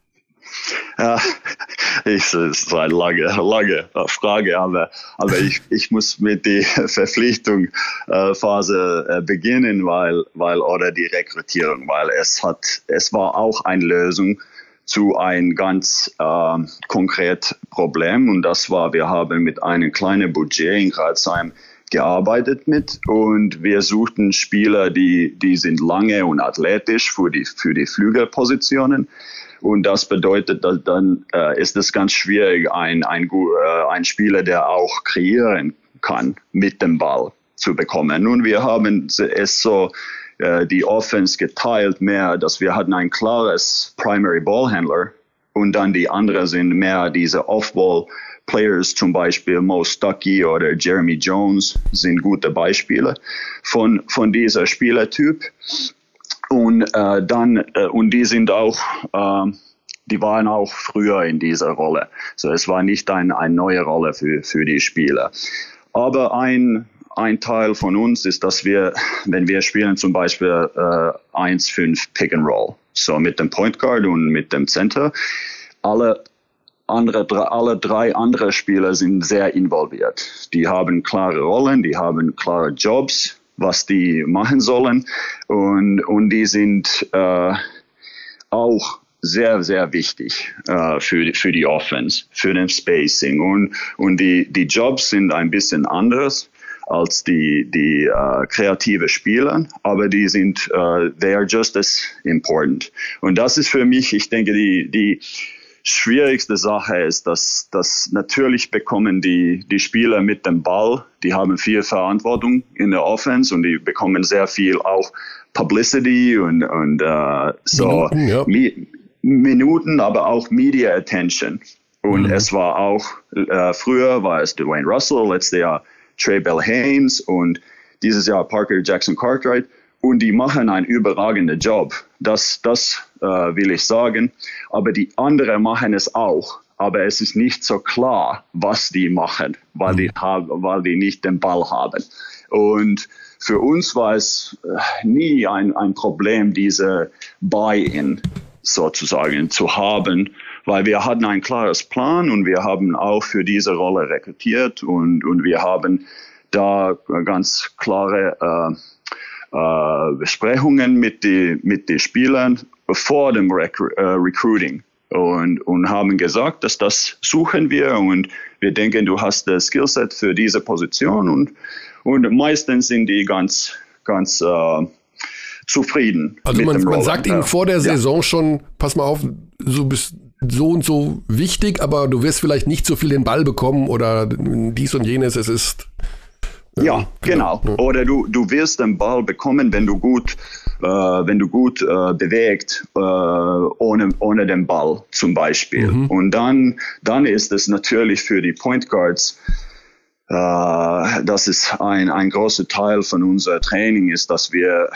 Ja, [laughs] ich, ist eine lange, lange Frage, aber, aber ich, ich muss mit der [laughs] Verpflichtungsphase äh, beginnen, weil, weil, oder die Rekrutierung, weil es hat, es war auch eine Lösung zu ein ganz äh, konkret Problem und das war, wir haben mit einem kleinen Budget in Gratzheim gearbeitet mit und wir suchten Spieler, die, die sind lange und athletisch für die, für die Flügelpositionen und das bedeutet, dass dann äh, ist es ganz schwierig, ein, ein, äh, ein Spieler, der auch kreieren kann, mit dem Ball zu bekommen. Nun, wir haben es so äh, die Offense geteilt mehr, dass wir hatten ein klares Primary Ballhandler und dann die anderen sind mehr diese Off-Ball Players, zum Beispiel Mo Stuckey oder Jeremy Jones, sind gute Beispiele von, von dieser Spielertyp. Und äh, dann, äh, und die sind auch, äh, die waren auch früher in dieser Rolle. So, es war nicht ein, eine neue Rolle für, für die Spieler. Aber ein, ein Teil von uns ist, dass wir, wenn wir spielen zum Beispiel äh, 1-5 Pick and Roll, so mit dem Point Guard und mit dem Center, alle andere, alle drei andere Spieler sind sehr involviert. Die haben klare Rollen, die haben klare Jobs was die machen sollen. Und, und die sind äh, auch sehr, sehr wichtig äh, für, für die Offense, für den Spacing. Und, und die, die Jobs sind ein bisschen anders als die, die äh, kreative Spieler, aber die sind, äh, they are just as important. Und das ist für mich, ich denke, die, die, schwierigste Sache ist, dass, dass natürlich bekommen die, die Spieler mit dem Ball, die haben viel Verantwortung in der Offense und die bekommen sehr viel auch Publicity und, und uh, so Minuten, ja. Mi Minuten, aber auch Media Attention. Und mhm. es war auch, äh, früher war es Dwayne Russell, letztes Jahr Trey Bell Haynes und dieses Jahr Parker Jackson Cartwright und die machen einen überragenden Job. Das, das äh, will ich sagen. Aber die anderen machen es auch. aber es ist nicht so klar, was die machen, weil die, mhm. haben, weil die nicht den Ball haben. Und für uns war es äh, nie ein, ein Problem, diese Buy-in sozusagen zu haben, weil wir hatten ein klares Plan und wir haben auch für diese Rolle rekrutiert und, und wir haben da ganz klare äh, äh, Besprechungen mit den mit die Spielern vor dem Recru äh, Recruiting und, und haben gesagt, dass das suchen wir und wir denken, du hast das Skillset für diese Position und, und meistens sind die ganz, ganz äh, zufrieden. Also man, man sagt ihnen vor der Saison ja. schon, pass mal auf, du bist so und so wichtig, aber du wirst vielleicht nicht so viel den Ball bekommen oder dies und jenes, es ist. Ja, genau. genau. Oder du, du wirst den Ball bekommen, wenn du gut äh, wenn du gut äh, bewegt, äh, ohne, ohne den Ball zum Beispiel. Mhm. Und dann, dann ist es natürlich für die Point Guards, das ist ein, ein großer Teil von unser Training, ist, dass wir,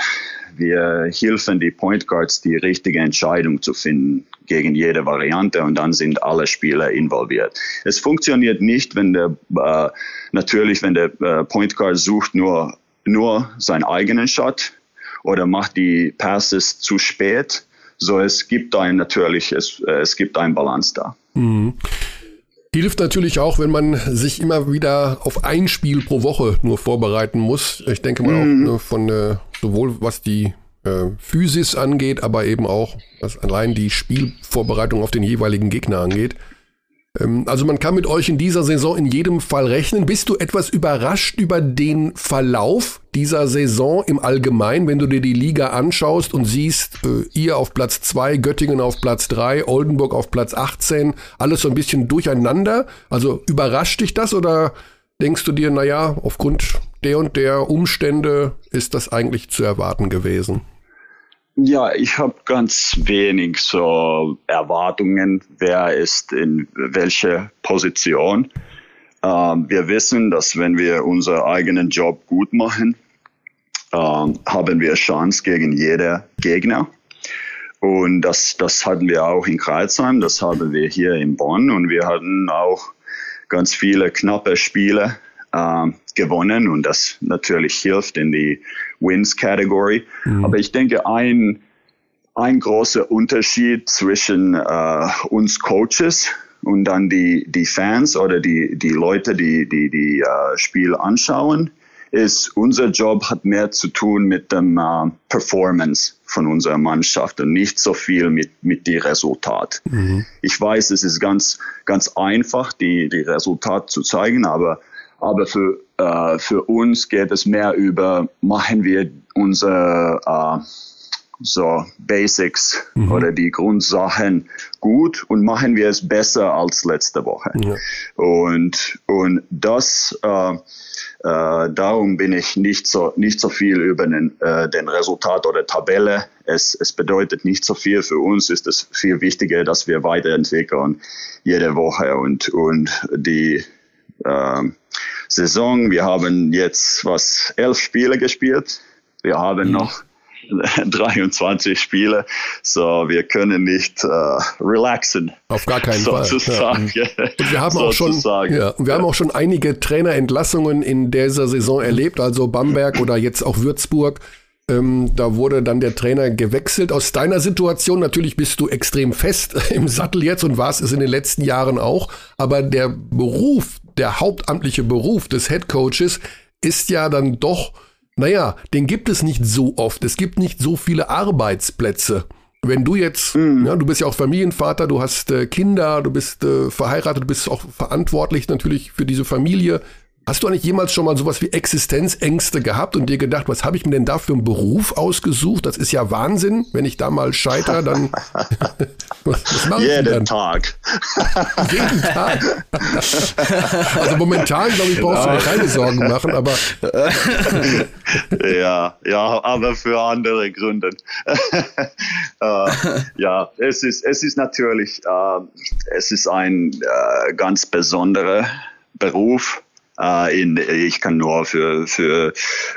wir helfen die Point Guards, die richtige Entscheidung zu finden gegen jede Variante und dann sind alle Spieler involviert. Es funktioniert nicht, wenn der, äh, natürlich, wenn der äh, Point Guard sucht nur, nur seinen eigenen Shot, oder macht die Passes zu spät. So, es gibt ein natürlich, es, es gibt ein Balance da. Mhm. Hilft natürlich auch, wenn man sich immer wieder auf ein Spiel pro Woche nur vorbereiten muss. Ich denke mal mhm. auch ne, von äh, sowohl was die äh, Physis angeht, aber eben auch was allein die Spielvorbereitung auf den jeweiligen Gegner angeht. Ähm, also man kann mit euch in dieser Saison in jedem Fall rechnen. Bist du etwas überrascht über den Verlauf dieser Saison im Allgemeinen, wenn du dir die Liga anschaust und siehst, äh, ihr auf Platz 2, Göttingen auf Platz 3, Oldenburg auf Platz 18, alles so ein bisschen durcheinander? Also überrascht dich das oder denkst du dir, naja, aufgrund der und der Umstände ist das eigentlich zu erwarten gewesen? Ja, ich habe ganz wenig so Erwartungen, wer ist in welcher Position. Ähm, wir wissen, dass wenn wir unseren eigenen Job gut machen, ähm, haben wir Chance gegen jeden Gegner. Und das, das hatten wir auch in Kreuzheim, das haben wir hier in Bonn und wir hatten auch ganz viele knappe Spiele äh, gewonnen und das natürlich hilft in die Wins-Category. Mhm. Aber ich denke, ein, ein großer Unterschied zwischen äh, uns Coaches und dann die, die Fans oder die, die Leute, die die, die uh, Spiel anschauen, ist, unser Job hat mehr zu tun mit dem uh, Performance von unserer Mannschaft und nicht so viel mit, mit dem Resultat. Mhm. Ich weiß, es ist ganz, ganz einfach, die, die Resultat zu zeigen, aber aber für, äh, für uns geht es mehr über, machen wir unsere äh, so Basics mhm. oder die Grundsachen gut und machen wir es besser als letzte Woche. Ja. Und, und das, äh, äh, darum bin ich nicht so, nicht so viel über den, äh, den Resultat oder Tabelle. Es, es bedeutet nicht so viel. Für uns ist es viel wichtiger, dass wir weiterentwickeln jede Woche und, und die, äh, Saison. Wir haben jetzt was elf Spiele gespielt. Wir haben mhm. noch [laughs] 23 Spiele, so wir können nicht äh, relaxen. Auf gar keinen [laughs] sozusagen. Fall. Ja. Und wir haben auch schon, ja, wir haben auch schon einige Trainerentlassungen in dieser Saison erlebt, also Bamberg oder jetzt auch Würzburg. Ähm, da wurde dann der Trainer gewechselt. Aus deiner Situation natürlich bist du extrem fest [laughs] im Sattel jetzt und warst es in den letzten Jahren auch. Aber der Beruf der hauptamtliche Beruf des Head Coaches ist ja dann doch, naja, den gibt es nicht so oft. Es gibt nicht so viele Arbeitsplätze. Wenn du jetzt, mhm. ja, du bist ja auch Familienvater, du hast äh, Kinder, du bist äh, verheiratet, du bist auch verantwortlich natürlich für diese Familie. Hast du eigentlich jemals schon mal sowas wie Existenzängste gehabt und dir gedacht, was habe ich mir denn da für einen Beruf ausgesucht? Das ist ja Wahnsinn. Wenn ich da mal scheitere, dann [laughs] was, was mache Jeden ich? Tag. Jeden Tag. also momentan, glaube ich, brauchst du dir keine Sorgen machen, aber ja, ja, aber für andere Gründe. [laughs] äh, ja, es ist, es ist natürlich, äh, es ist ein äh, ganz besonderer Beruf Äh, in, ich kann nur für, für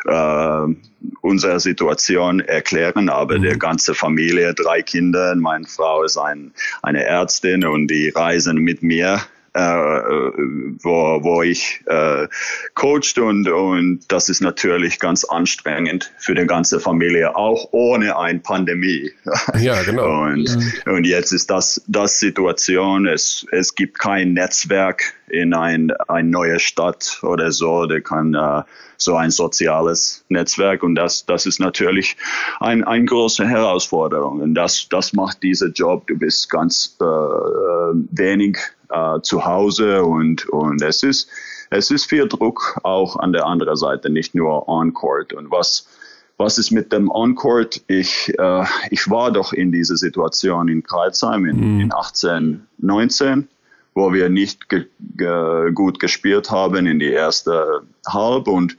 äh, unsere Situation erklären, aber mhm. die ganze Familie, drei Kinder, meine Frau ist ein, eine Ärztin und die reisen mit mir äh, wo, wo ich äh, coacht und, und das ist natürlich ganz anstrengend für die ganze Familie, auch ohne eine Pandemie. Ja, genau. Und, mhm. und jetzt ist das, das Situation, es, es gibt kein Netzwerk in ein, ein neue Stadt oder so, der kann äh, so ein soziales Netzwerk und das, das ist natürlich ein, eine große Herausforderung und das, das macht dieser Job, du bist ganz äh, äh wenig äh, zu Hause und, und es ist, es ist viel Druck auch an der anderen Seite, nicht nur on-court. Und was, was ist mit dem On-Court? Ich, äh, ich war doch in dieser Situation in Kreuzheim in, mhm. in 18, 19, wo wir nicht ge ge gut gespielt haben in die erste Halb und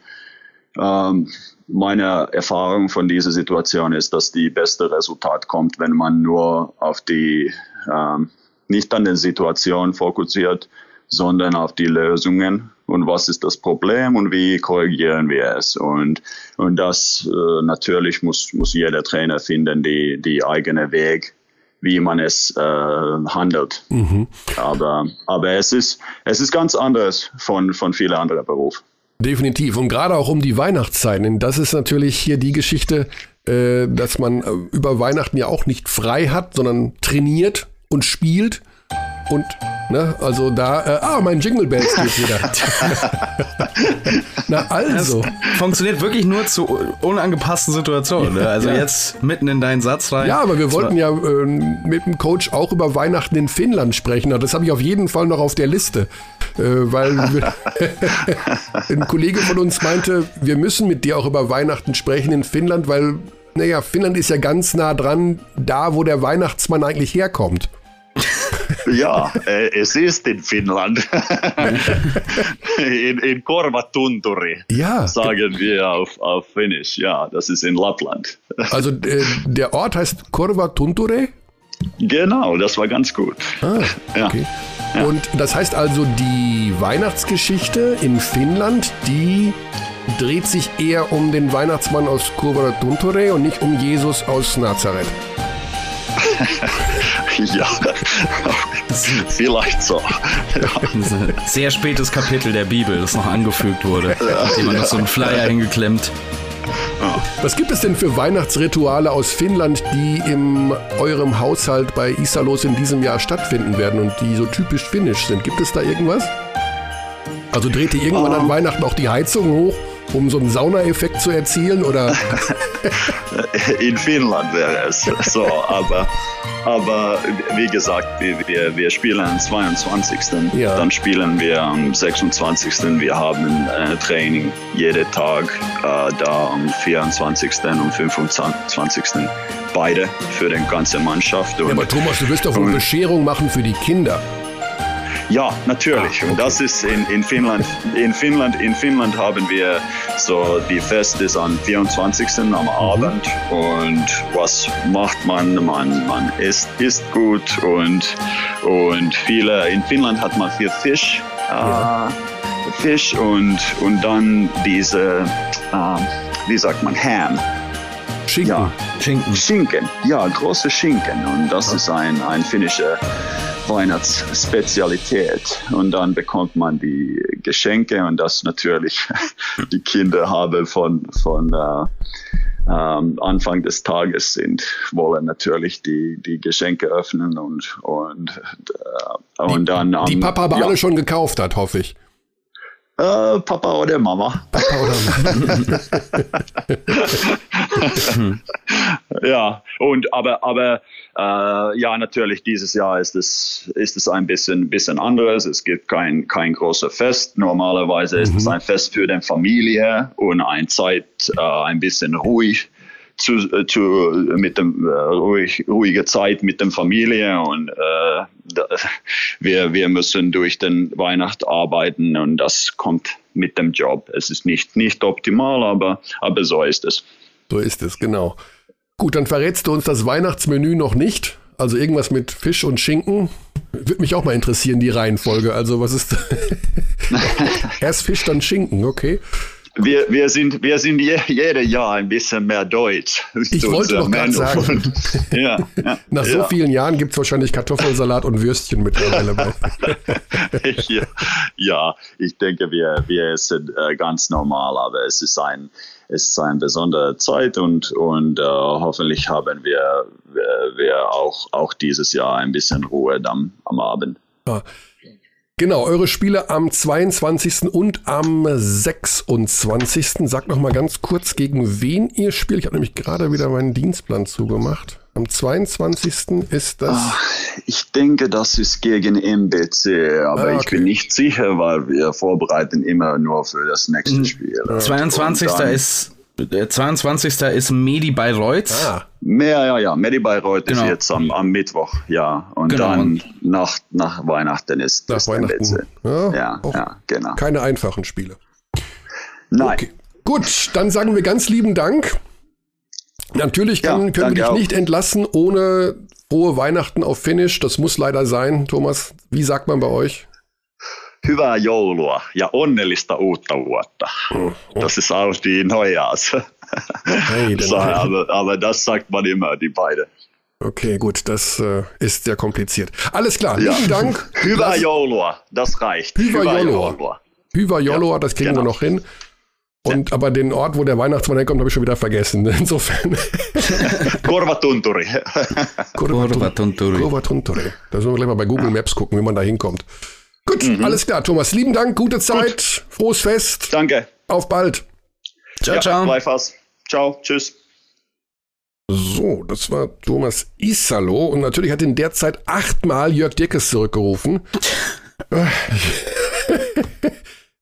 ähm, meine Erfahrung von dieser Situation ist, dass die beste Resultat kommt, wenn man nur auf die ähm, nicht an der Situation fokussiert, sondern auf die Lösungen und was ist das Problem und wie korrigieren wir es. Und, und das äh, natürlich muss, muss jeder Trainer finden, die, die eigene Weg, wie man es äh, handelt. Mhm. Aber, aber es, ist, es ist ganz anders von, von vielen anderen Berufen. Definitiv. Und gerade auch um die Weihnachtszeiten. Das ist natürlich hier die Geschichte, äh, dass man äh, über Weihnachten ja auch nicht frei hat, sondern trainiert und spielt. Und, ne, also da, äh, ah, mein Jingle Bells geht [laughs] wieder. [laughs] Na, also. Das funktioniert wirklich nur zu unangepassten Situationen. Ne? Also ja. jetzt mitten in deinen Satz rein. Ja, aber wir wollten ja äh, mit dem Coach auch über Weihnachten in Finnland sprechen. Das habe ich auf jeden Fall noch auf der Liste. Äh, weil [laughs] ein Kollege von uns meinte, wir müssen mit dir auch über Weihnachten sprechen in Finnland, weil, naja, Finnland ist ja ganz nah dran, da wo der Weihnachtsmann eigentlich herkommt. [laughs] Ja, äh, es ist in Finnland. [laughs] in, in Korvatunturi, ja. sagen wir auf, auf Finnisch. Ja, das ist in Lappland. [laughs] Also äh, der Ort heißt Korvatunturi? Genau, das war ganz gut. Ah, okay. Ja. Und das heißt also, die Weihnachtsgeschichte in Finnland, die dreht sich eher um den Weihnachtsmann aus Korvatunturi und nicht um Jesus aus Nazareth. Ja, vielleicht so. Ja. Sehr spätes Kapitel der Bibel, das noch angefügt wurde, ja, man ja. noch so einen Flyer hingeklemmt. Was gibt es denn für Weihnachtsrituale aus Finnland, die in eurem Haushalt bei Isalos in diesem Jahr stattfinden werden und die so typisch finnisch sind? Gibt es da irgendwas? Also dreht ihr irgendwann um. an ähm. Weihnachten auch die Heizung hoch? Um so einen Saunaeffekt zu erzielen oder? [laughs] In Finnland wäre es so, aber, aber wie gesagt, wir, wir spielen am 22. Ja. Dann spielen wir am 26. Wir haben äh, Training jeden Tag äh, da am 24. und 25. Beide für die ganze Mannschaft. Und, ja, aber Thomas, du wirst doch wohl Bescherung machen für die Kinder. Ja, natürlich. Und das ist in, in Finnland. In Finnland, in Finnland haben wir so die Fest ist am 24. am mhm. Abend und was macht man? Man, man isst, isst gut und, und viele, in Finnland hat man viel Fisch. Ja. Äh, Fisch und, und dann diese, äh, wie sagt man, Ham. Schinken. Ja, Schinken. Schinken, ja, große Schinken. Und das ja. ist ein, ein finnischer Weihnachtsspezialität. Und dann bekommt man die Geschenke und das natürlich [laughs] die Kinder haben von, von äh, ähm, Anfang des Tages sind, wollen natürlich die, die Geschenke öffnen und, und, äh, und die, dann. Um, die Papa aber ja. alle schon gekauft hat, hoffe ich. Äh, Papa oder Mama. Papa oder Mama. [laughs] ja, und aber, aber äh, ja, natürlich, dieses Jahr ist es, ist es ein bisschen, bisschen anderes. Es gibt kein, kein großes Fest. Normalerweise mhm. ist es mhm. ein Fest für die Familie und eine Zeit äh, ein bisschen ruhig zu, äh, zu mit dem äh, ruhig, ruhige Zeit mit der Familie und äh, da, wir, wir müssen durch den Weihnacht arbeiten und das kommt mit dem Job. Es ist nicht, nicht optimal, aber, aber so ist es. So ist es, genau. Gut, dann verrätst du uns das Weihnachtsmenü noch nicht. Also irgendwas mit Fisch und Schinken. Würde mich auch mal interessieren, die Reihenfolge. Also, was ist. [laughs] Erst Fisch, dann Schinken, okay. Wir, wir, sind, wir sind je, jedes Jahr ein bisschen mehr deutsch. [laughs] Ich wollte doch gerade sagen, [laughs] ja, ja, nach so vielen Jahren gibt es wahrscheinlich Kartoffelsalat und Würstchen mittlerweile [laughs] ja, ja, ich denke, wir, wir essen äh, ganz normal, aber es ist ein, es ist eine besondere Zeit und, und äh, hoffentlich haben wir, wir, wir, auch, auch dieses Jahr ein bisschen Ruhe am, am Abend. Ja. Genau, eure Spiele am 22. und am 26. Sagt noch mal ganz kurz, gegen wen ihr spielt. Ich habe nämlich gerade wieder meinen Dienstplan zugemacht. Am 22. ist das. Ach, ich denke, das ist gegen MBC, aber ah, okay. ich bin nicht sicher, weil wir vorbereiten immer nur für das nächste hm. Spiel. 22. ist 22. ist Medi Bayreuth. Ah. Ja, ja, ja. Medi Bayreuth genau. ist jetzt am, am, Mittwoch, ja. Und genau. dann nach, nach Weihnachten ist nach das Weihnachten. Ja, ja, ja, genau. Keine einfachen Spiele. Nein. Okay. Gut, dann sagen wir ganz lieben Dank. Natürlich kann, ja, können wir dich auch. nicht entlassen ohne frohe Weihnachten auf Finish. Das muss leider sein, Thomas. Wie sagt man bei euch? Hyvää joulua ja onnellista uutta vuotta. Oh, oh. Das ist auch die Neujahrs. Hey, so, aber, aber das sagt man immer, die beiden. Okay, gut, das äh, ist sehr kompliziert. Alles klar, ja. vielen Dank. Hyvää joulua, das reicht. Hyvää joulua. Hyvää joulua, das kriegen genau. wir noch hin. Und ja. aber den Ort, wo der Weihnachtsmann herkommt, habe ich schon wieder vergessen. [laughs] Insofern. [laughs] Korvatunturi. Korvatunturi. Korvatunturi. Da sollen wir gleich mal bei Google Maps gucken, wie man da hinkommt. Gut, mhm. alles klar, Thomas. Lieben Dank, gute Zeit, Gut. frohes Fest. Danke. Auf bald. Ciao, ja, ciao. Gleichfalls. Ciao, tschüss. So, das war Thomas Isalo und natürlich hat in der Zeit achtmal Jörg Dirkes zurückgerufen. [laughs]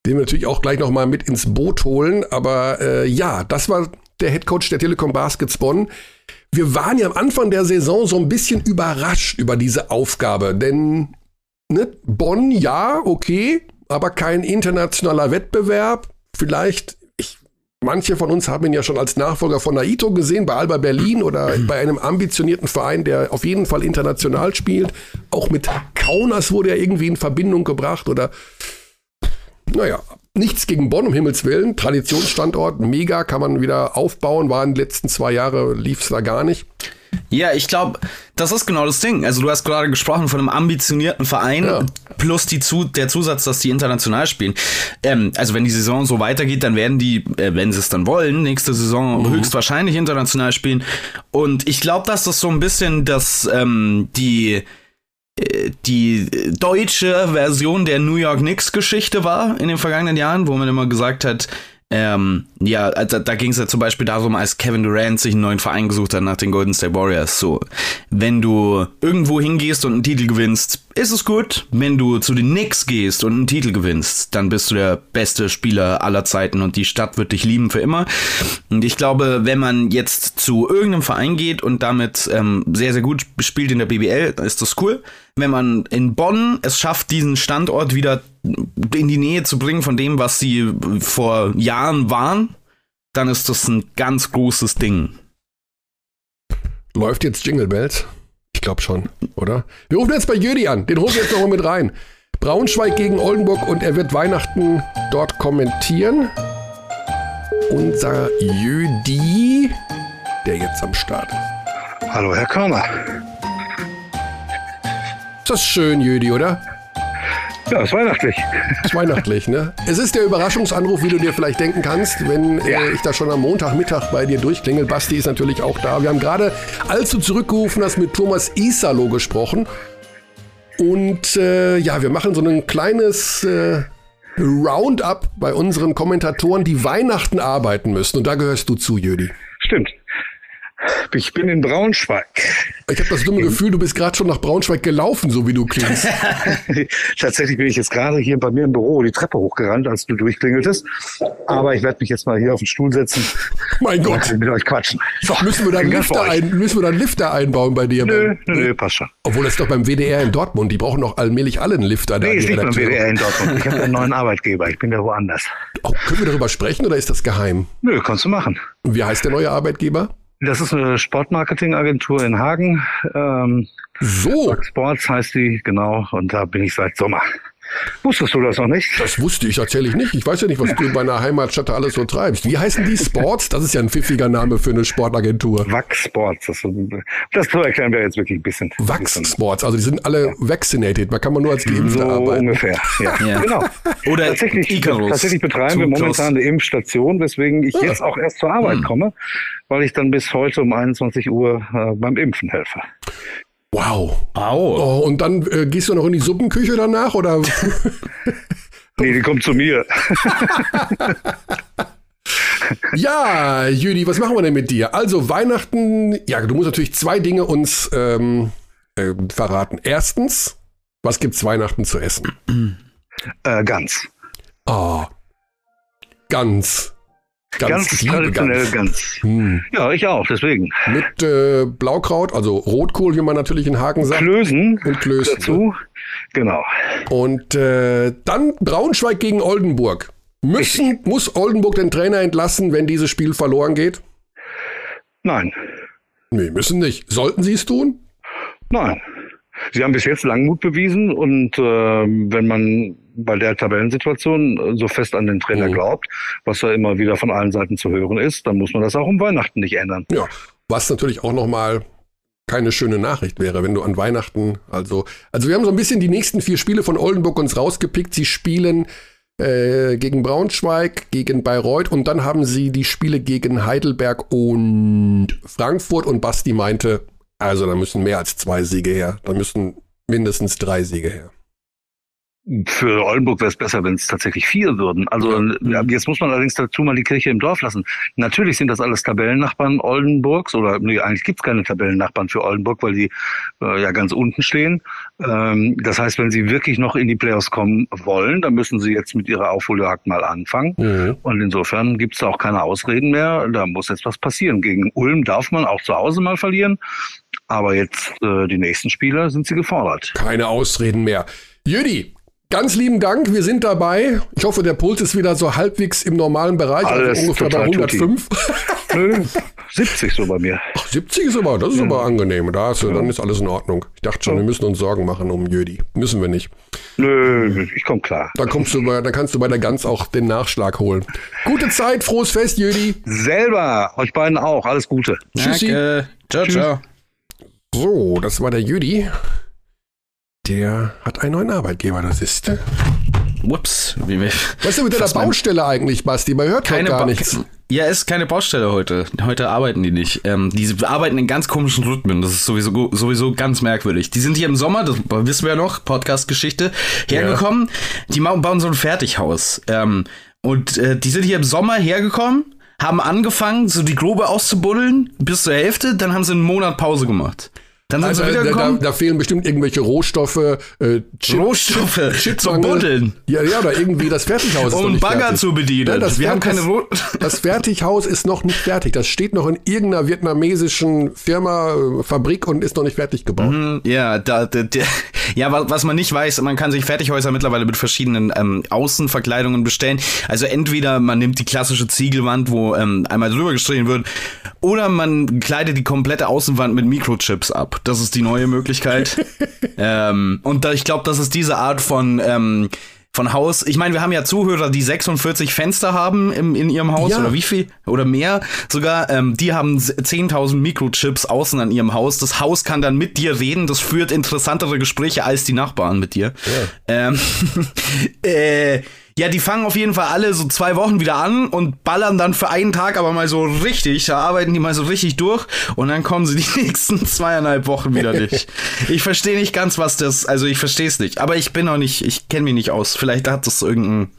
Den wir natürlich auch gleich nochmal mit ins Boot holen. Aber äh, ja, das war der Headcoach der Telekom Baskets Bonn. Wir waren ja am Anfang der Saison so ein bisschen überrascht über diese Aufgabe, denn ne, Bonn, ja, okay, aber kein internationaler Wettbewerb. Vielleicht, ich, manche von uns haben ihn ja schon als Nachfolger von Naito gesehen, bei Alba Berlin oder bei einem ambitionierten Verein, der auf jeden Fall international spielt. Auch mit Kaunas wurde er irgendwie in Verbindung gebracht oder, naja, nichts gegen Bonn, um Himmels Willen. Traditionsstandort, mega, kann man wieder aufbauen. War in den letzten zwei Jahren, lief es da gar nicht. Ja, ich glaube, das ist genau das Ding. Also du hast gerade gesprochen von einem ambitionierten Verein ja. plus die zu, der Zusatz, dass die international spielen. Ähm, also wenn die Saison so weitergeht, dann werden die, äh, wenn sie es dann wollen, nächste Saison mhm. höchstwahrscheinlich international spielen. Und ich glaube, dass das so ein bisschen das ähm, die die deutsche Version der New York Knicks Geschichte war in den vergangenen Jahren, wo man immer gesagt hat, ähm, ja, da, da ging es ja zum Beispiel darum, als Kevin Durant sich einen neuen Verein gesucht hat nach den Golden State Warriors. So, wenn du irgendwo hingehst und einen Titel gewinnst, ist es gut. Wenn du zu den Knicks gehst und einen Titel gewinnst, dann bist du der beste Spieler aller Zeiten und die Stadt wird dich lieben für immer. Und ich glaube, wenn man jetzt zu irgendeinem Verein geht und damit ähm, sehr, sehr gut spielt in der BBL, ist das cool. Wenn man in Bonn es schafft, diesen Standort wieder in die Nähe zu bringen von dem, was sie vor Jahren waren, dann ist das ein ganz großes Ding. Läuft jetzt Jingle Bells? Ich glaube schon, oder? Wir rufen jetzt bei Jödi an. Den holen wir jetzt nochmal mit rein. Braunschweig gegen Oldenburg und er wird Weihnachten dort kommentieren. Unser Jödi, der jetzt am Start ist. Hallo, Herr Körner. Ist das schön, Jödi, oder? Ja, ist weihnachtlich. Ist weihnachtlich, ne? Es ist der Überraschungsanruf, wie du dir vielleicht denken kannst, wenn äh, ja. äh, ich da schon am Montagmittag bei dir durchklingel. Basti ist natürlich auch da. Wir haben gerade, als du zurückgerufen hast, mit Thomas Isalo gesprochen. Und äh, ja, wir machen so ein kleines äh, Roundup bei unseren Kommentatoren, die Weihnachten arbeiten müssen. Und da gehörst du zu, Jödi. Stimmt. Ich bin in Braunschweig. Ich habe das dumme Gefühl, du bist gerade schon nach Braunschweig gelaufen, so wie du klingst. [laughs] Tatsächlich bin ich jetzt gerade hier bei mir im Büro die Treppe hochgerannt, als du durchklingeltest. Aber ich werde mich jetzt mal hier auf den Stuhl setzen. Mein Gott. Mit euch quatschen. So, müssen, wir dann Lifter ein, müssen wir dann Lifter einbauen bei dir? Nö, nö, nö, passt schon. Obwohl das ist doch beim WDR in Dortmund. Die brauchen doch allmählich alle einen Lifter. Nee, da, ist nicht beim WDR in Dortmund. Ich habe einen neuen Arbeitgeber. Ich bin da woanders. Oh, können wir darüber sprechen oder ist das geheim? Nö, kannst du machen. Wie heißt der neue Arbeitgeber? Das ist eine Sportmarketingagentur in Hagen. Ähm, so. Sports heißt die, genau. Und da bin ich seit Sommer. Wusstest du das noch nicht? Das wusste ich tatsächlich nicht. Ich weiß ja nicht, was du in meiner Heimatstadt alles so treibst. Wie heißen die Sports? Das ist ja ein pfiffiger Name für eine Sportagentur. Wax Sports. Das, das erklären wir jetzt wirklich ein bisschen. Wax Sports. Also die sind alle vaccinated. Man kann man nur als Geimpfter so arbeiten. ungefähr. Ja, [laughs] Ja. genau. Oder Tatsächlich, Icarus. tatsächlich betreiben wir momentan eine Impfstation, weswegen ich Ja. jetzt auch erst zur Arbeit Hm. komme, weil ich dann bis heute um 21 Uhr äh, beim Impfen helfe. Wow. Au. Oh, und dann äh, gehst du noch in die Suppenküche danach oder? [laughs] Nee, die kommt zu mir. [laughs] ja, Jüdi, was machen wir denn mit dir? Also Weihnachten, ja, du musst natürlich zwei Dinge uns ähm, äh, verraten. Erstens, was gibt's Weihnachten zu essen? Äh, ganz. Ah, ganz. Ganz, liebe traditionell Gans. ganz. Hm. Ja, ich auch, deswegen. Mit äh, Blaukraut, also Rotkohl, wie man natürlich in Hagen sagt. Klößen Und Klößen. dazu. Genau. Und äh, dann Braunschweig gegen Oldenburg. Müssen, muss Oldenburg den Trainer entlassen, wenn dieses Spiel verloren geht? Nein, Nee, müssen nicht. Sollten sie es tun? nein. Sie haben bis jetzt Langmut bewiesen und äh, wenn man bei der Tabellensituation so fest an den Trainer Mhm. glaubt, was ja immer wieder von allen Seiten zu hören ist, dann muss man das auch um Weihnachten nicht ändern. Ja, was natürlich auch nochmal keine schöne Nachricht wäre, wenn du an Weihnachten, also, also wir haben so ein bisschen die nächsten vier Spiele von Oldenburg uns rausgepickt. Sie spielen äh, gegen Braunschweig, gegen Bayreuth und dann haben sie die Spiele gegen Heidelberg und Frankfurt und Basti meinte, also da müssen mehr als zwei Siege her, da müssen mindestens drei Siege her. Für Oldenburg wäre es besser, wenn es tatsächlich vier würden. Also ja, jetzt muss man allerdings dazu mal die Kirche im Dorf lassen. Natürlich sind das alles Tabellennachbarn Oldenburgs oder nee, eigentlich gibt's keine Tabellennachbarn für Oldenburg, weil die äh, ja ganz unten stehen. Ähm, das heißt, wenn sie wirklich noch in die Playoffs kommen wollen, dann müssen sie jetzt mit ihrer Aufholjagd mal anfangen. Mhm. Und insofern gibt's da auch keine Ausreden mehr. Da muss jetzt was passieren. Gegen Ulm darf man auch zu Hause mal verlieren. Aber jetzt äh, die nächsten Spiele sind sie gefordert. Keine Ausreden mehr. Jüdi, ganz lieben Dank, wir sind dabei. Ich hoffe, der Puls ist wieder so halbwegs im normalen Bereich, Alles also ungefähr bei total tutti. 105. [laughs] Nö, 70 so bei mir. Ach, 70 ist aber, das ist aber angenehm. Da ist, Dann ist alles in Ordnung. Ich dachte schon, wir müssen uns Sorgen machen um Jödi. Müssen wir nicht. Nö, ich komme klar. Da kommst du bei, da kannst du bei der Gans auch den Nachschlag holen. Gute Zeit, frohes Fest, Jödi. Selber, euch beiden auch. Alles Gute. Tschüssi. Danke. Ciao, ciao. So, das war der Jödi. Der hat einen neuen Arbeitgeber, das ist. Whoops. Wie, wie, Was ist denn mit der mein- Baustelle eigentlich, Basti? Man hört keine doch gar Ba- nichts. Ja, ist keine Baustelle heute. Heute arbeiten die nicht. Ähm, die arbeiten in ganz komischen Rhythmen. Das ist sowieso sowieso ganz merkwürdig. Die sind hier im Sommer, das wissen wir ja noch, Podcast-Geschichte, hergekommen. Die ma- bauen so ein Fertighaus. Ähm, und äh, die sind hier im Sommer hergekommen, haben angefangen, so die Grube auszubuddeln bis zur Hälfte, dann haben sie einen Monat Pause gemacht. Dann sind Also, sie da, da, wiedergekommen. da fehlen bestimmt irgendwelche Rohstoffe, äh, Chip, Rohstoffe Chip, zum. Buddeln. Ja, ja, oder irgendwie das Fertighaus ist [laughs] um Bagger fertig. zu bedienen. Ja, das wir haben keine Ro [laughs] Das Fertighaus ist noch nicht fertig. Das steht noch in irgendeiner vietnamesischen Firma, äh, Fabrik und ist noch nicht fertig gebaut. Hm, Ja, da, da, da, ja, wa- was man nicht weiß, man kann sich Fertighäuser mittlerweile mit verschiedenen ähm, Außenverkleidungen bestellen. Also entweder man nimmt die klassische Ziegelwand, wo ähm, einmal drüber gestrichen wird, oder man kleidet die komplette Außenwand mit Mikrochips ab. Das ist die neue Möglichkeit. [laughs] ähm, und da, ich glaube, das ist diese Art von ähm, von Haus. Ich meine, wir haben ja Zuhörer, die 46 Fenster haben im, in ihrem Haus Ja. oder wie viel oder mehr sogar. Ähm, die haben s- 10.000 Mikrochips außen an ihrem Haus. Das Haus kann dann mit dir reden. Das führt interessantere Gespräche als die Nachbarn mit dir. Ähm, [laughs] äh, ja, die fangen auf jeden Fall alle so zwei Wochen wieder an und ballern dann für einen Tag aber mal so richtig. Da arbeiten die mal so richtig durch und dann kommen sie die [laughs] nächsten zweieinhalb Wochen wieder nicht. [laughs] Ich verstehe nicht ganz, was das, also ich verstehe es nicht. Aber ich bin auch nicht, ich kenne mich nicht aus. Vielleicht hat das irgendein,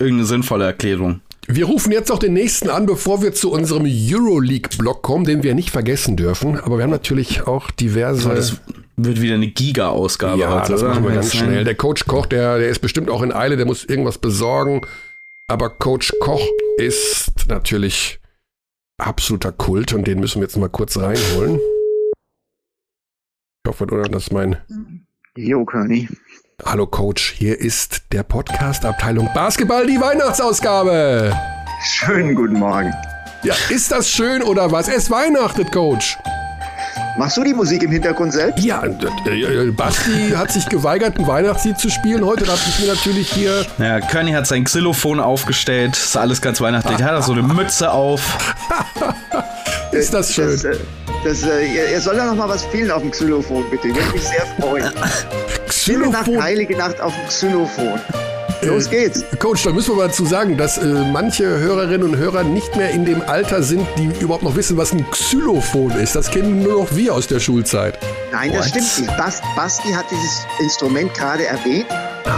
irgendeine sinnvolle Erklärung. Wir rufen jetzt noch den nächsten an, bevor wir zu unserem Euroleague-Block kommen, den wir nicht vergessen dürfen. Aber wir haben natürlich auch diverse. Das wird wieder eine Giga-Ausgabe ja, heute. das oder? machen wir ganz schnell. Der Coach Koch, der, der ist bestimmt auch in Eile, der muss irgendwas besorgen. Aber Coach Koch ist natürlich absoluter Kult und den müssen wir jetzt mal kurz reinholen. Ich hoffe, oder, dass mein Jo, Körny. Hallo Coach, hier ist der Podcast Abteilung Basketball, die Weihnachtsausgabe. Schönen guten Morgen. Ja, ist das schön oder was? Es weihnachtet, Coach. Machst du die Musik im Hintergrund selbst? Ja, äh, Basti hat sich geweigert, ein Weihnachtslied zu spielen. Heute darf ich mir natürlich hier. Ja, Körny hat sein Xylophon aufgestellt. Ist alles ganz weihnachtlich. Er hat so eine Mütze auf. [laughs] ist das schön. Das, äh, das, äh, er soll da noch mal was spielen auf dem Xylophon, bitte. Ich würde mich sehr freuen. [laughs] Xylophon. Stille Nacht, heilige Nacht auf dem Xylophon. Los geht's. Coach, da müssen wir mal dazu sagen, dass äh, manche Hörerinnen und Hörer nicht mehr in dem Alter sind, die überhaupt noch wissen, was ein Xylophon ist. Das kennen nur noch wir aus der Schulzeit. Nein, das What? stimmt nicht. Bast, Basti hat dieses Instrument gerade erwähnt.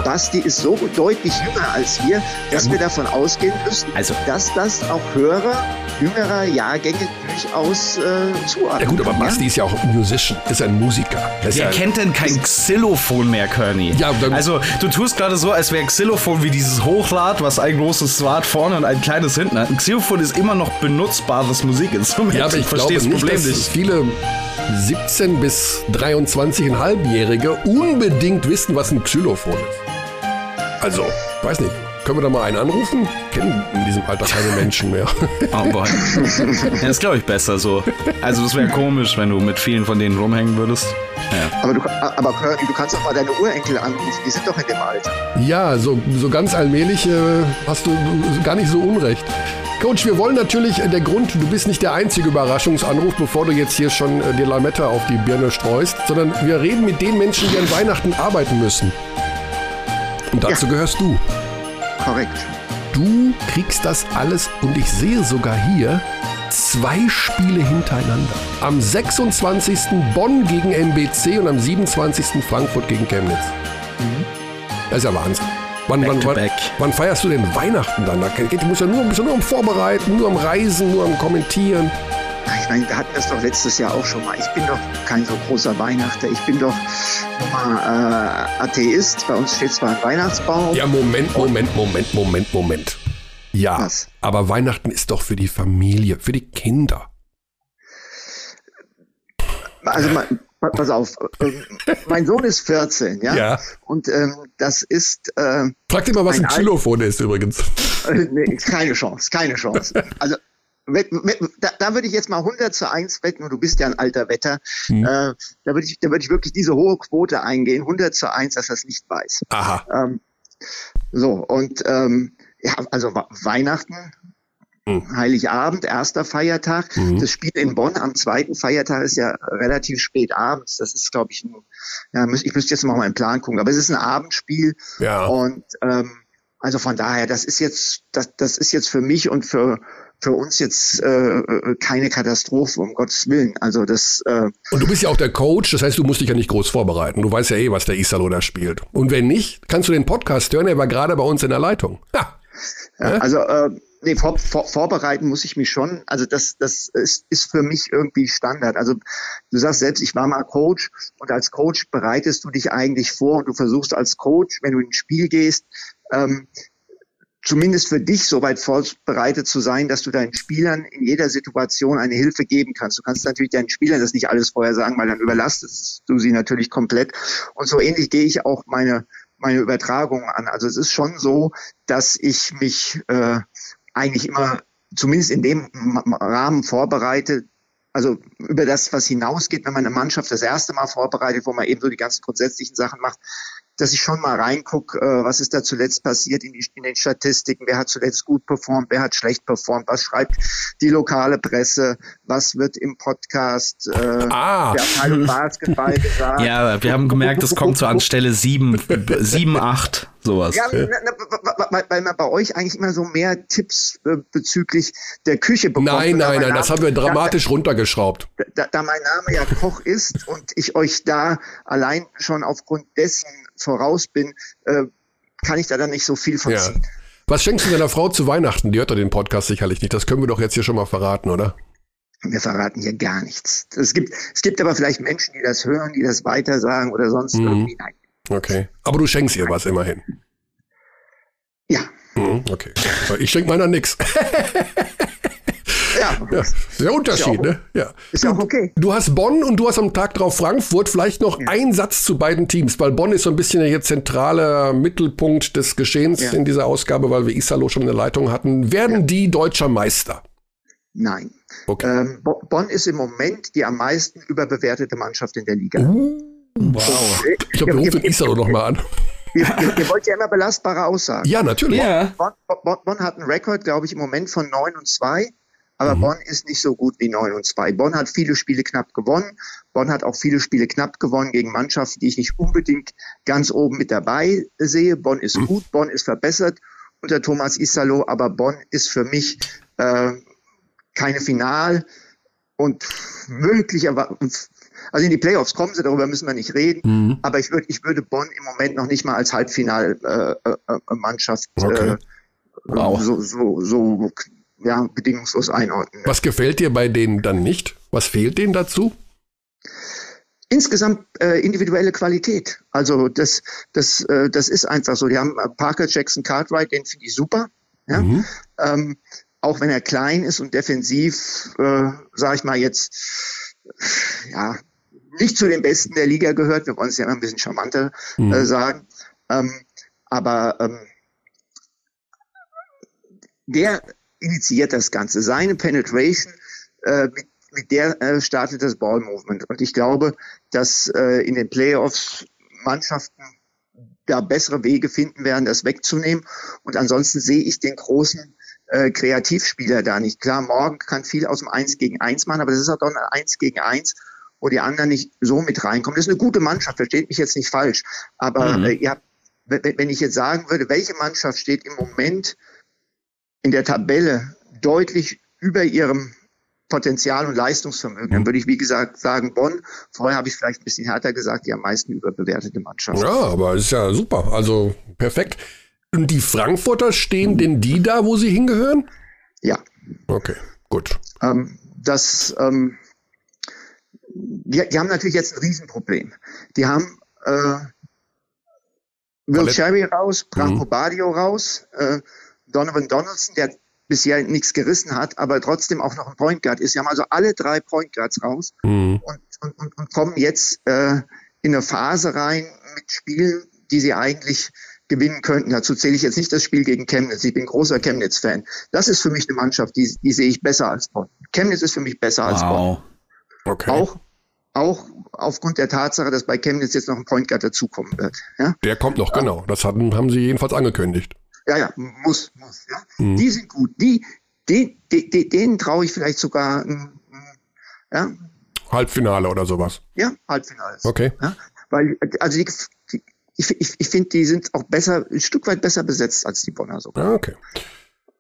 Basti ist so deutlich jünger als wir, dass wir davon ausgehen müssen, also. dass das auch Hörer jüngerer Jahrgänge durchaus äh, zuordnen. Ja gut, aber Basti ja? ist ja auch ein Musician, ist ein Musiker. Wer ja kennt denn kein Xylophon mehr, Kearney? Ja, also du tust gerade so, als wäre Xylophon wie dieses Hochlad, was ein großes Swart vorne und ein kleines hinten hat. Ein Xylophon ist immer noch benutzbares Musikinstrument. Ja, aber ich, ich verstehe das Problem nicht. Dass viele 17 bis 23,5-Jährige unbedingt wissen, was ein Xylophon ist. Also, weiß nicht. Können wir da mal einen anrufen? Kennen in diesem Alter keine Menschen mehr. [laughs] Oh boy. Ja, das glaube ich besser so. Also das wäre komisch, wenn du mit vielen von denen rumhängen würdest. Ja. Aber, du, aber du kannst doch mal deine Urenkel anrufen, die sind doch in dem Alter. Ja, so, so ganz allmählich äh, hast du gar nicht so unrecht. Coach, wir wollen natürlich, äh, der Grund, du bist nicht der einzige Überraschungsanruf, bevor du jetzt hier schon äh, die Lametta auf die Birne streust, sondern wir reden mit den Menschen, die an Weihnachten arbeiten müssen. Und dazu ja. gehörst du. Korrekt. Du kriegst das alles und ich sehe sogar hier zwei Spiele hintereinander. Am 26. Bonn gegen MBC und am 27. Frankfurt gegen Chemnitz. Mhm. Das ist ja Wahnsinn. Wann, back wann, wann, wann, feierst du denn Weihnachten dann? Da geht, du musst ja nur, bist ja nur am Vorbereiten, nur am Reisen, nur am Kommentieren. Ich meine, wir hatten das doch letztes Jahr auch schon mal. Ich bin doch kein so großer Weihnachter. Ich bin doch mal äh, Atheist. Bei uns steht zwar ein Weihnachtsbaum. Ja, Moment, Moment, Moment, Moment, Moment. Ja, Was? aber Weihnachten ist doch für die Familie, für die Kinder. Also mein, pass auf, äh, mein Sohn ist 14, ja. Ja. Und ähm, das ist. Äh, Frag dir mal, was ein, ein Xylophon ist übrigens. Äh, nee, keine Chance, keine Chance. Also da, da würde ich jetzt mal 100 zu 1 wetten, und du bist ja ein alter Wetter, mhm. äh, da würde ich, da würde ich wirklich diese hohe Quote eingehen, 100 zu 1, dass er es nicht weiß. Aha. Ähm, so, und ähm, ja, also Weihnachten, mhm. Heiligabend, erster Feiertag. Mhm. Das Spiel in Bonn am zweiten Feiertag ist ja relativ spät abends. Das ist, glaube ich, ein, ja, ich müsste jetzt mal meinen Plan gucken, aber es ist ein Abendspiel. Ja. Und ähm, also von daher, das ist jetzt, das, das ist jetzt für mich und für für uns jetzt äh, äh, keine Katastrophe, um Gottes Willen. Also das. Äh und du bist ja auch der Coach, das heißt, du musst dich ja nicht groß vorbereiten. Du weißt ja eh, was der Isalo da spielt. Und wenn nicht, kannst du den Podcast hören. Er war gerade bei uns in der Leitung. Ha. Ja, also äh, nee, vor, vor, vorbereiten muss ich mich schon. Also das, das ist, ist für mich irgendwie Standard. Also du sagst selbst, ich war mal Coach und als Coach bereitest du dich eigentlich vor und du versuchst als Coach, wenn du ins Spiel gehst, ähm, zumindest für dich so weit vorbereitet zu sein, dass du deinen Spielern in jeder Situation eine Hilfe geben kannst. Du kannst natürlich deinen Spielern das nicht alles vorher sagen, weil dann überlastest du sie natürlich komplett. Und so ähnlich gehe ich auch meine, meine Übertragung an. Also es ist schon so, dass ich mich äh, eigentlich immer zumindest in dem Rahmen vorbereite, also über das, was hinausgeht, wenn man eine Mannschaft das erste Mal vorbereitet, wo man eben so die ganzen grundsätzlichen Sachen macht, dass ich schon mal reingucke, äh, was ist da zuletzt passiert in, die, in, den Statistiken, wer hat zuletzt gut performt, wer hat schlecht performt, was schreibt die lokale Presse, was wird im Podcast äh, ah. der Abteilung Basketball gesagt. Ja, wir haben gemerkt, es kommt so an Stelle sieben, sieben, acht, sowas. Ja, weil man bei euch eigentlich immer so mehr Tipps äh, bezüglich der Küche bekommt. Nein, nein, nein, das haben wir dramatisch da, runtergeschraubt. Da, da mein Name ja Koch ist und ich euch da allein schon aufgrund dessen voraus bin, äh, kann ich da dann nicht so viel von ja. ziehen. Was schenkst du deiner Frau zu Weihnachten? Die hört doch den Podcast sicherlich nicht. Das können wir doch jetzt hier schon mal verraten, oder? Wir verraten hier gar nichts. Es gibt, es gibt aber vielleicht Menschen, die das hören, die das weitersagen oder sonst mhm. irgendwie. Nein. Okay. Aber du schenkst ihr was immerhin. Ja. Mhm, okay. Ich schenke meiner nix. [laughs] Ja. ja. Der Unterschied, ist ja ne? Ja. Ist ja auch okay. Du hast Bonn und du hast am Tag drauf Frankfurt. Vielleicht noch ja. ein Satz zu beiden Teams, weil Bonn ist so ein bisschen der zentraler Mittelpunkt des Geschehens ja. in dieser Ausgabe, weil wir Isalo schon in der Leitung hatten. Werden die deutscher Meister? Nein. Okay. Ähm, Bonn ist im Moment die am meisten überbewertete Mannschaft in der Liga. Uh, wow. Ich glaube, wir rufen Isaro nochmal an. Ihr, ihr, ihr, wollt ja immer belastbare Aussagen. Ja, natürlich. Ja. Bonn, Bonn, Bonn, hat einen Rekord, glaube ich, im Moment von 9 und 2. Aber mhm. Bonn ist nicht so gut wie 9 und 2. Bonn hat viele Spiele knapp gewonnen. Bonn hat auch viele Spiele knapp gewonnen gegen Mannschaften, die ich nicht unbedingt ganz oben mit dabei sehe. Bonn ist mhm. gut, Bonn ist verbessert unter Thomas Isalo, aber Bonn ist für mich äh, keine Final und möglicherweise, also in die Playoffs kommen sie, darüber müssen wir nicht reden, mhm. aber ich würde, ich würde Bonn im Moment noch nicht mal als Halbfinalmannschaft äh, äh, okay. äh, wow. so, so, so ja, bedingungslos einordnen. Was gefällt dir bei denen dann nicht? Was fehlt denen dazu? Insgesamt äh, individuelle Qualität. Also das, das, äh, das ist einfach so. Die haben äh, Parker Jackson Cartwright, den finde ich super. Ja? Mhm. Ähm, auch wenn er klein ist und defensiv, äh, sage ich mal jetzt, ja, nicht zu den Besten der Liga gehört. Wir wollen es ja immer ein bisschen charmanter mhm. äh, sagen. Ähm, aber ähm, der initiiert das Ganze. Seine Penetration, äh, mit, mit der äh, startet das Ball Movement. Und ich glaube, dass äh, in den Playoffs Mannschaften da bessere Wege finden werden, das wegzunehmen. Und ansonsten sehe ich den großen äh, Kreativspieler da nicht. Klar, Morgen kann viel aus dem Eins gegen Eins machen, aber das ist auch doch ein Eins gegen Eins, wo die anderen nicht so mit reinkommen. Das ist eine gute Mannschaft, versteht mich jetzt nicht falsch. Aber mhm. äh, ihr habt, wenn ich jetzt sagen würde, welche Mannschaft steht im Moment in der Tabelle deutlich über ihrem Potenzial und Leistungsvermögen, dann würde ich, wie gesagt, sagen Bonn. Vorher habe ich vielleicht ein bisschen härter gesagt, die am meisten überbewertete Mannschaft. Ja, aber ist ja super. Also perfekt. Und die Frankfurter stehen denn die da, wo sie hingehören? Ja. Okay, gut. Ähm, das, ähm, die, die, haben natürlich jetzt ein Riesenproblem. Die haben äh, Will Cherry raus, Branko mhm. Badio raus, äh, Donovan Donaldson, der bisher nichts gerissen hat, aber trotzdem auch noch ein Point Guard ist. Sie haben also alle drei Point Guards raus mhm. und, und, und, und, kommen jetzt äh, in eine Phase rein mit Spielen, die sie eigentlich gewinnen könnten. Dazu zähle ich jetzt nicht das Spiel gegen Chemnitz. Ich bin großer Chemnitz-Fan. Das ist für mich eine Mannschaft, die, die sehe ich besser als Bonn. Chemnitz ist für mich besser wow. als Bonn. Okay. Auch, auch aufgrund der Tatsache, dass bei Chemnitz jetzt noch ein Point Guard dazukommen wird. Ja? Der kommt noch, genau. Das hatten, haben sie jedenfalls angekündigt. Ja, ja, muss, muss. Ja. Mhm. Die sind gut. Die, die, die, die denen traue ich vielleicht sogar ja. Halbfinale oder sowas. Ja, Halbfinale. Okay. Ja, weil, also die, die ich, ich, ich finde, die sind auch besser, ein Stück weit besser besetzt als die Bonner sogar. Ah, okay.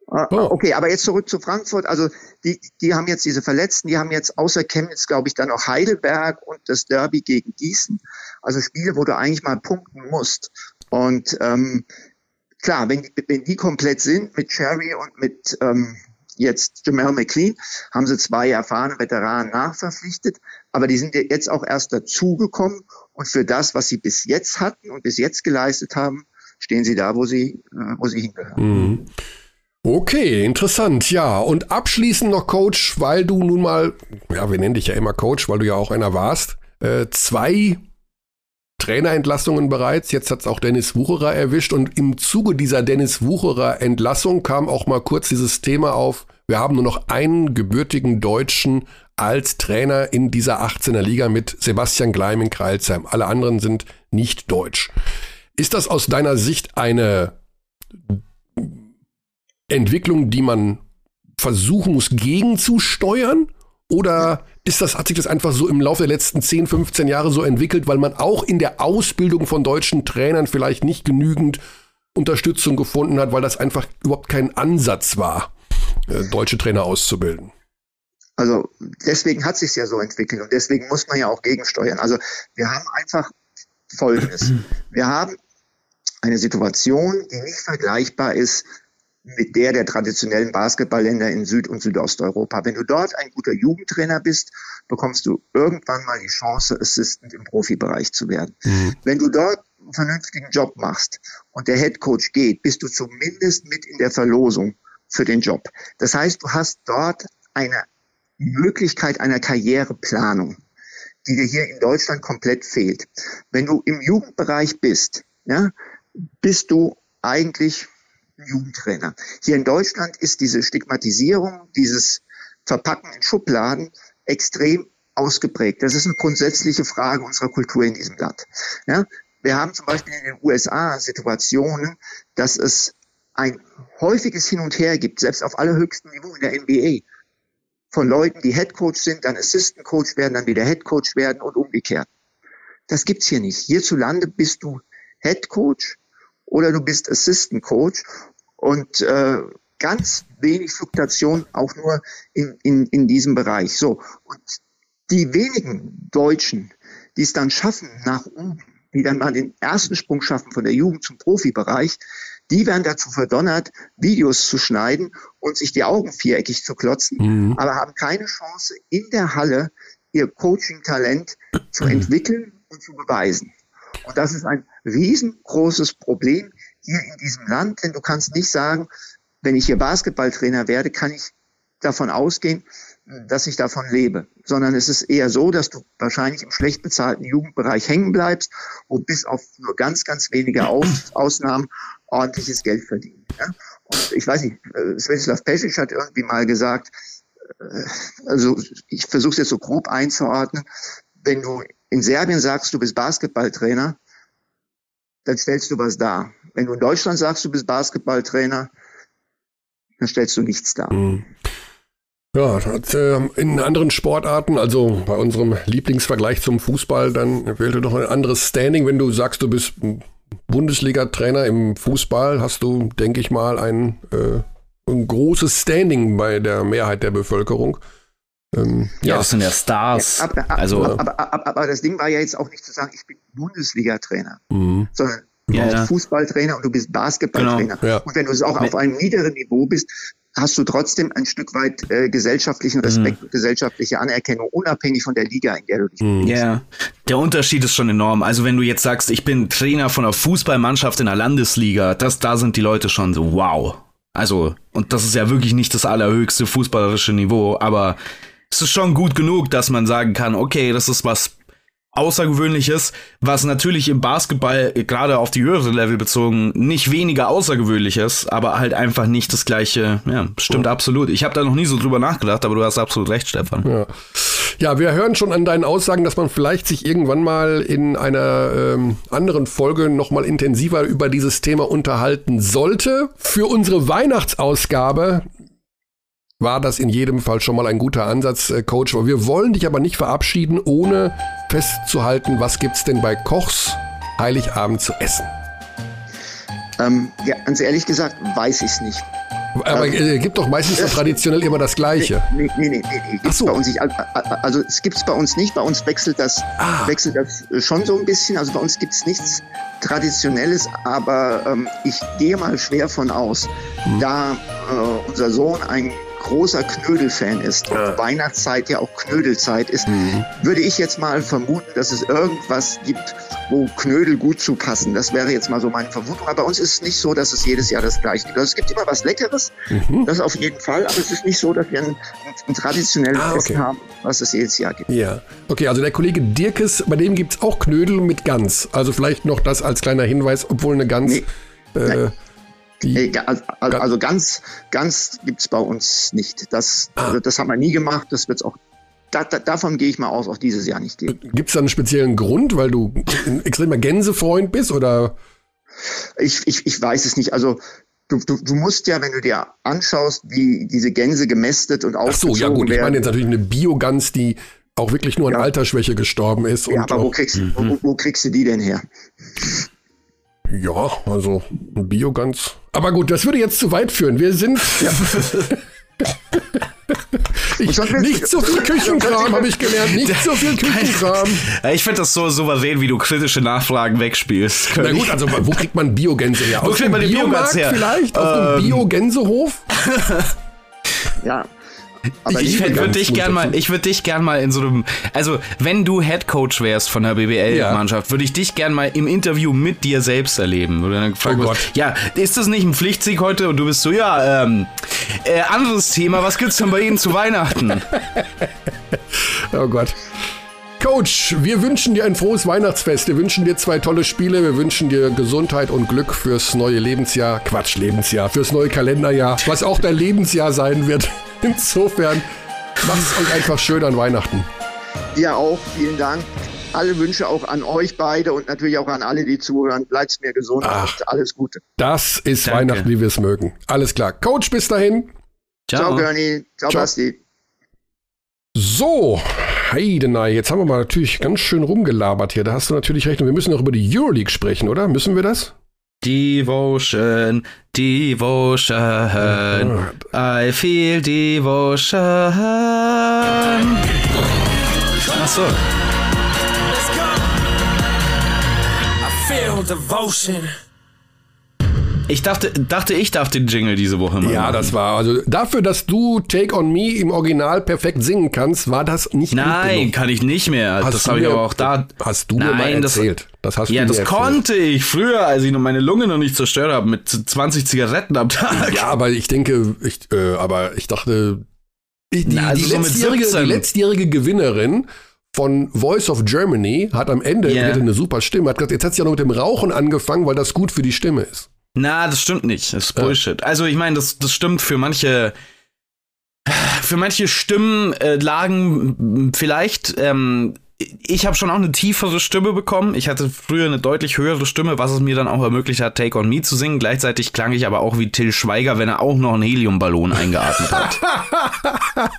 Oh. Okay, aber jetzt zurück zu Frankfurt. Also die, die haben jetzt diese Verletzten, die haben jetzt außer Chemnitz, glaube ich, dann noch Heidelberg und das Derby gegen Gießen. Also Spiele, wo du eigentlich mal punkten musst. Und ähm, klar, wenn, wenn die komplett sind mit Cherry und mit ähm, jetzt Jamal McLean, haben sie zwei erfahrene Veteranen nachverpflichtet, aber die sind jetzt auch erst dazugekommen und für das, was sie bis jetzt hatten und bis jetzt geleistet haben, stehen sie da, wo sie, äh, wo sie hingehören. Mhm. Okay, interessant, ja. Und abschließend noch Coach, weil du nun mal, ja, wir nennen dich ja immer Coach, weil du ja auch einer warst, äh, zwei Trainerentlassungen bereits. Jetzt hat es auch Dennis Wucherer erwischt und im Zuge dieser Dennis Wucherer Entlassung kam auch mal kurz dieses Thema auf. Wir haben nur noch einen gebürtigen Deutschen als Trainer in dieser 18er Liga mit Sebastian Gleim in Kreilsheim. Alle anderen sind nicht deutsch. Ist das aus deiner Sicht eine Entwicklung, die man versuchen muss gegenzusteuern? Oder ist das, hat sich das einfach so im Laufe der letzten 10, 15 Jahre so entwickelt, weil man auch in der Ausbildung von deutschen Trainern vielleicht nicht genügend Unterstützung gefunden hat, weil das einfach überhaupt kein Ansatz war, äh, deutsche Trainer auszubilden? Also deswegen hat sich ja so entwickelt und deswegen muss man ja auch gegensteuern. Also wir haben einfach Folgendes. Wir haben eine Situation, die nicht vergleichbar ist mit der der traditionellen Basketballländer in Süd- und Südosteuropa. Wenn du dort ein guter Jugendtrainer bist, bekommst du irgendwann mal die Chance, Assistant im Profibereich zu werden. Mhm. Wenn du dort einen vernünftigen Job machst und der Head Coach geht, bist du zumindest mit in der Verlosung für den Job. Das heißt, du hast dort eine Möglichkeit einer Karriereplanung, die dir hier in Deutschland komplett fehlt. Wenn du im Jugendbereich bist, ja, bist du eigentlich Jugendtrainer. Hier in Deutschland ist diese Stigmatisierung, dieses Verpacken in Schubladen extrem ausgeprägt. Das ist eine grundsätzliche Frage unserer Kultur in diesem Land. Ja? Wir haben zum Beispiel in den USA Situationen, dass es ein häufiges Hin und Her gibt, selbst auf allerhöchstem Niveau in der NBA, von Leuten, die Head Coach sind, dann Assistant Coach werden, dann wieder Head Coach werden und umgekehrt. Das gibt's hier nicht. Hierzulande bist du Head Coach oder du bist Assistant Coach und äh, ganz wenig Fluktuation auch nur in, in, in diesem Bereich. So und die wenigen Deutschen, die es dann schaffen nach oben, die dann mal den ersten Sprung schaffen von der Jugend zum Profibereich, die werden dazu verdonnert, Videos zu schneiden und sich die Augen viereckig zu klotzen, mhm. aber haben keine Chance, in der Halle ihr Coaching-Talent zu entwickeln und zu beweisen. Und das ist ein riesengroßes Problem hier in diesem Land, denn du kannst nicht sagen, wenn ich hier Basketballtrainer werde, kann ich davon ausgehen, dass ich davon lebe, sondern es ist eher so, dass du wahrscheinlich im schlecht bezahlten Jugendbereich hängen bleibst und bis auf nur ganz, ganz wenige Aus Ausnahmen ordentliches Geld verdienen. Ja? Und ich weiß nicht, äh, Svetislav Pesic hat irgendwie mal gesagt, äh, also ich versuche es jetzt so grob einzuordnen, wenn du in Serbien sagst, du bist Basketballtrainer, dann stellst du was dar. Wenn du in Deutschland sagst, du bist Basketballtrainer, dann stellst du nichts dar. Mhm. Ja, hat, äh, in anderen Sportarten, also bei unserem Lieblingsvergleich zum Fußball, dann wählt du doch ein anderes Standing. Wenn du sagst, du bist Bundesliga-Trainer im Fußball, hast du, denke ich mal, ein, äh, ein großes Standing bei der Mehrheit der Bevölkerung. Ähm, ja, ja, das sind ja Stars. Ja, aber, also, aber, aber, aber, das Ding war ja jetzt auch nicht zu sagen, ich bin Bundesliga-Trainer, mhm. sondern du ja, bist Fußballtrainer und du bist Basketballtrainer. Genau, ja. Und wenn du es auch auf einem niederen Niveau bist, hast du trotzdem ein Stück weit äh, gesellschaftlichen Respekt mhm. gesellschaftliche Anerkennung, unabhängig von der Liga, in der du dich mhm. Ja, yeah. der Unterschied ist schon enorm. Also wenn du jetzt sagst, ich bin Trainer von einer Fußballmannschaft in der Landesliga, das, da sind die Leute schon so, wow. Also, und das ist ja wirklich nicht das allerhöchste fußballerische Niveau, aber es ist schon gut genug, dass man sagen kann, okay, das ist was Außergewöhnliches, was natürlich im Basketball gerade auf die höhere Level bezogen nicht weniger außergewöhnlich ist, aber halt einfach nicht das gleiche. Ja, stimmt oh. absolut. Ich habe da noch nie so drüber nachgedacht, aber du hast absolut recht, Stefan. Ja. ja, wir hören schon an deinen Aussagen, dass man vielleicht sich irgendwann mal in einer ähm, anderen Folge noch mal intensiver über dieses Thema unterhalten sollte. Für unsere Weihnachtsausgabe war das in jedem Fall schon mal ein guter Ansatz, äh, Coach. Wir wollen dich aber nicht verabschieden, ohne festzuhalten, was gibt's denn bei Kochs Heiligabend zu essen? Ähm, ja, ganz ehrlich gesagt, weiß ich es nicht. Aber äh, gibt doch meistens so traditionell immer das Gleiche. Nee, nee, nee, nee, nee. Gibt's so. bei uns nicht. Also es gibt es bei uns nicht. Bei uns wechselt das, ah. wechselt das schon so ein bisschen. Also bei uns gibt es nichts Traditionelles, aber ähm, ich gehe mal schwer von aus, hm. da äh, unser Sohn ein großer Knödel-Fan ist und ja. Weihnachtszeit ja auch Knödelzeit ist, mhm. würde ich jetzt mal vermuten, dass es irgendwas gibt, wo Knödel gut zu passen. Das wäre jetzt mal so meine Vermutung. Aber bei uns ist es nicht so, dass es jedes Jahr das gleiche gibt. Also es gibt immer was Leckeres, mhm. das auf jeden Fall, aber es ist nicht so, dass wir ein, ein traditionelles ah, okay. Essen haben, was es jedes Jahr gibt. Ja, okay, also der Kollege Dirkes, bei dem gibt es auch Knödel mit Gans. Also vielleicht noch das als kleiner Hinweis, obwohl eine Gans... Nee. Äh, die also, also ganz, ganz gibt's bei uns nicht. Das, ah. das haben wir nie gemacht. Das wird's auch da, da, davon gehe ich mal aus, auch dieses Jahr nicht geben. Gibt es da einen speziellen Grund, weil du ein extremer Gänsefreund bist oder? Ich, ich, ich weiß es nicht. Also du, du, du musst ja, wenn du dir anschaust, wie diese Gänse gemästet und aufgezogen Ach so, ja gut. Werden. Ich meine jetzt natürlich eine Biogans, die auch wirklich nur an ja. Altersschwäche gestorben ist. Ja, aber wo kriegst, mhm. wo, wo kriegst du die denn her? Ja, also ein Biogans. Aber gut, das würde jetzt zu weit führen. Wir sind. Ja. [laughs] Ich, nicht so viel Küchenkram, habe ich gelernt. Nicht so viel [laughs] Küchenkram. Ich finde das so souverän, wie du kritische Nachfragen wegspielst. Na gut, also wo kriegt man Biogänse her? Wo kriegt man die Biogänse her? Vielleicht? Auf ähm, dem Biogänsehof? ja, aber ich, würde dich gern mal, ich würde dich gern mal in so einem, also wenn du Head Coach wärst von der BBL-Mannschaft, ja. würde ich dich gern mal im Interview mit dir selbst erleben. Oder dann gefragt, oh Gott. ja, ist das nicht ein Pflichtsieg heute? Und du bist so, ja, ähm, äh, anderes Thema, was gibt's denn bei Ihnen zu Weihnachten? [laughs] oh Gott. Coach, wir wünschen dir ein frohes Weihnachtsfest. Wir wünschen dir zwei tolle Spiele. Wir wünschen dir Gesundheit und Glück fürs neue Lebensjahr. Quatsch, Lebensjahr. Fürs neue Kalenderjahr. Was auch dein Lebensjahr sein wird. [laughs] Insofern Macht es euch einfach schön an Weihnachten. Dir auch, vielen Dank. Alle Wünsche auch an euch beide und natürlich auch an alle, die zuhören. Bleibt mir gesund Ach, und alles Gute. Das ist Danke. Weihnachten, wie wir es mögen. Alles klar. Coach, bis dahin. Ciao, Ciao Bernie. Ciao, Ciao. Basti. So, Heidenei, jetzt haben wir mal natürlich ganz schön rumgelabert hier. Da hast du natürlich recht. Und wir müssen noch über die Euroleague sprechen, oder? Müssen wir das? Devotion, Devotion, I feel Devotion. Achso. I feel devotion. Ich dachte, dachte, ich darf den Jingle diese Woche machen. Ja, das war, also dafür, dass du Take on Me im Original perfekt singen kannst, war das nicht Nein, kann ich nicht mehr. Hast das habe ich aber auch da. Hast du Nein, mir mal erzählt. Das, das hast ja, du das erzählt. konnte ich früher, als ich noch meine Lunge noch nicht zerstört habe, mit 20 Zigaretten am Tag. Ja, aber ich denke, ich, äh, aber ich dachte, ich, die, Na, also die, so letztjährige, die letztjährige Gewinnerin von Voice of Germany hat am Ende, yeah. eine super Stimme, hat gesagt, jetzt hat sie ja noch mit dem Rauchen angefangen, weil das gut für die Stimme ist. Na, das stimmt nicht. Das ist Bullshit. Ja. Also ich meine, das, das stimmt für manche für manche Stimmlagen äh, vielleicht. Ähm, ich habe schon auch eine tiefere Stimme bekommen. Ich hatte früher eine deutlich höhere Stimme, was es mir dann auch ermöglicht hat, Take on Me zu singen. Gleichzeitig klang ich aber auch wie Till Schweiger, wenn er auch noch einen Heliumballon eingeatmet hat. [laughs]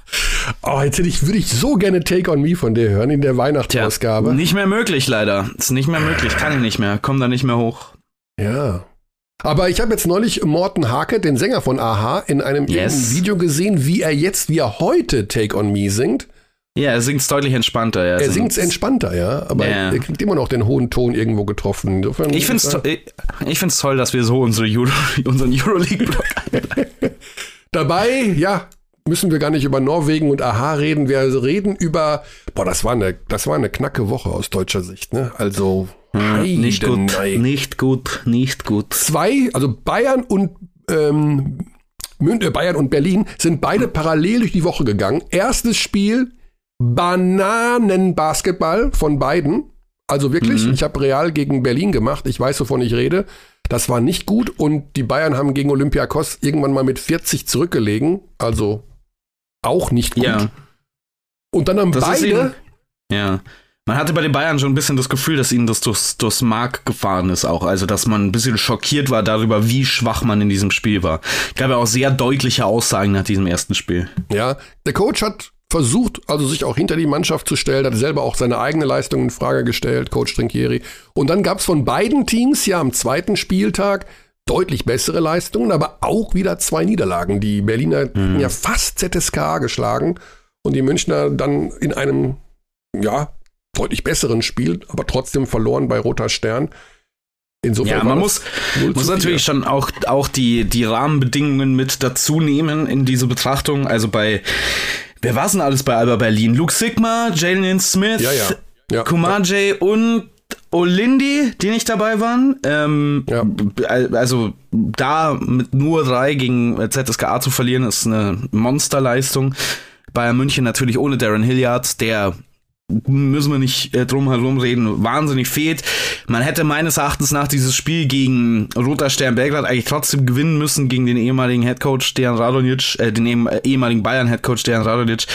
oh, jetzt hätte ich, würde ich so gerne Take on Me von dir hören in der Weihnachtsausgabe. nicht mehr möglich, leider. Ist nicht mehr möglich. Kann ich nicht mehr. Komm da nicht mehr hoch. Ja. Aber ich habe jetzt neulich Morten Hake, den Sänger von Aha, in einem yes. Video gesehen, wie er jetzt, wie er heute Take on Me singt. Ja, er singt deutlich entspannter. Ja. Er singt entspannter, ja, aber ja. er kriegt immer noch den hohen Ton irgendwo getroffen. Insofern ich finde es to ich find's toll, dass wir so unsere Euro [laughs] unseren Euroleague-Blog [laughs] Dabei, ja, müssen wir gar nicht über Norwegen und Aha reden. Wir reden über, boah, das war eine, das war eine knacke Woche aus deutscher Sicht, ne? Also, hm, nicht gut, nicht gut, nicht gut. Zwei, also Bayern und ähm, äh, Bayern und Berlin sind beide parallel durch die Woche gegangen. Erstes Spiel Bananenbasketball von beiden. Also wirklich, mhm. ich habe Real gegen Berlin gemacht. Ich weiß, wovon ich rede. Das war nicht gut und die Bayern haben gegen Olympiakos irgendwann mal mit 40 zurückgelegen. Also auch nicht gut. Ja. Und dann haben das beide. ja. Man hatte bei den Bayern schon ein bisschen das Gefühl, dass ihnen das durchs, durchs Mark gefahren ist auch. Also, dass man ein bisschen schockiert war darüber, wie schwach man in diesem Spiel war. Ich gab ja auch sehr deutliche Aussagen nach diesem ersten Spiel. Ja, der Coach hat versucht, also sich auch hinter die Mannschaft zu stellen, hat selber auch seine eigene Leistung in Frage gestellt, Coach Trinkieri. Und dann gab es von beiden Teams ja am zweiten Spieltag deutlich bessere Leistungen, aber auch wieder zwei Niederlagen. Die Berliner mhm. ja fast ZSK geschlagen und die Münchner dann in einem ja deutlich besseren Spiel, aber trotzdem verloren bei Roter Stern. Insofern ja, man muss, muss natürlich schon auch, auch die, die Rahmenbedingungen mit dazu nehmen in diese Betrachtung. Also bei, wer war es denn alles bei Alba Berlin? Luke Sigma, Jalen Smith, ja, ja. ja. Kumaje und Olindi, die nicht dabei waren. Ähm, ja. Also da mit nur drei gegen ZSKA zu verlieren, ist eine Monsterleistung. Bayern München natürlich ohne Darren Hilliard, der müssen wir nicht äh, drum herum reden, wahnsinnig fehlt. Man hätte meines Erachtens nach dieses Spiel gegen Roter Stern Belgrad eigentlich trotzdem gewinnen müssen gegen den ehemaligen Headcoach Dejan Radonic, äh, den äh, ehemaligen Bayern Headcoach Dejan Radonic.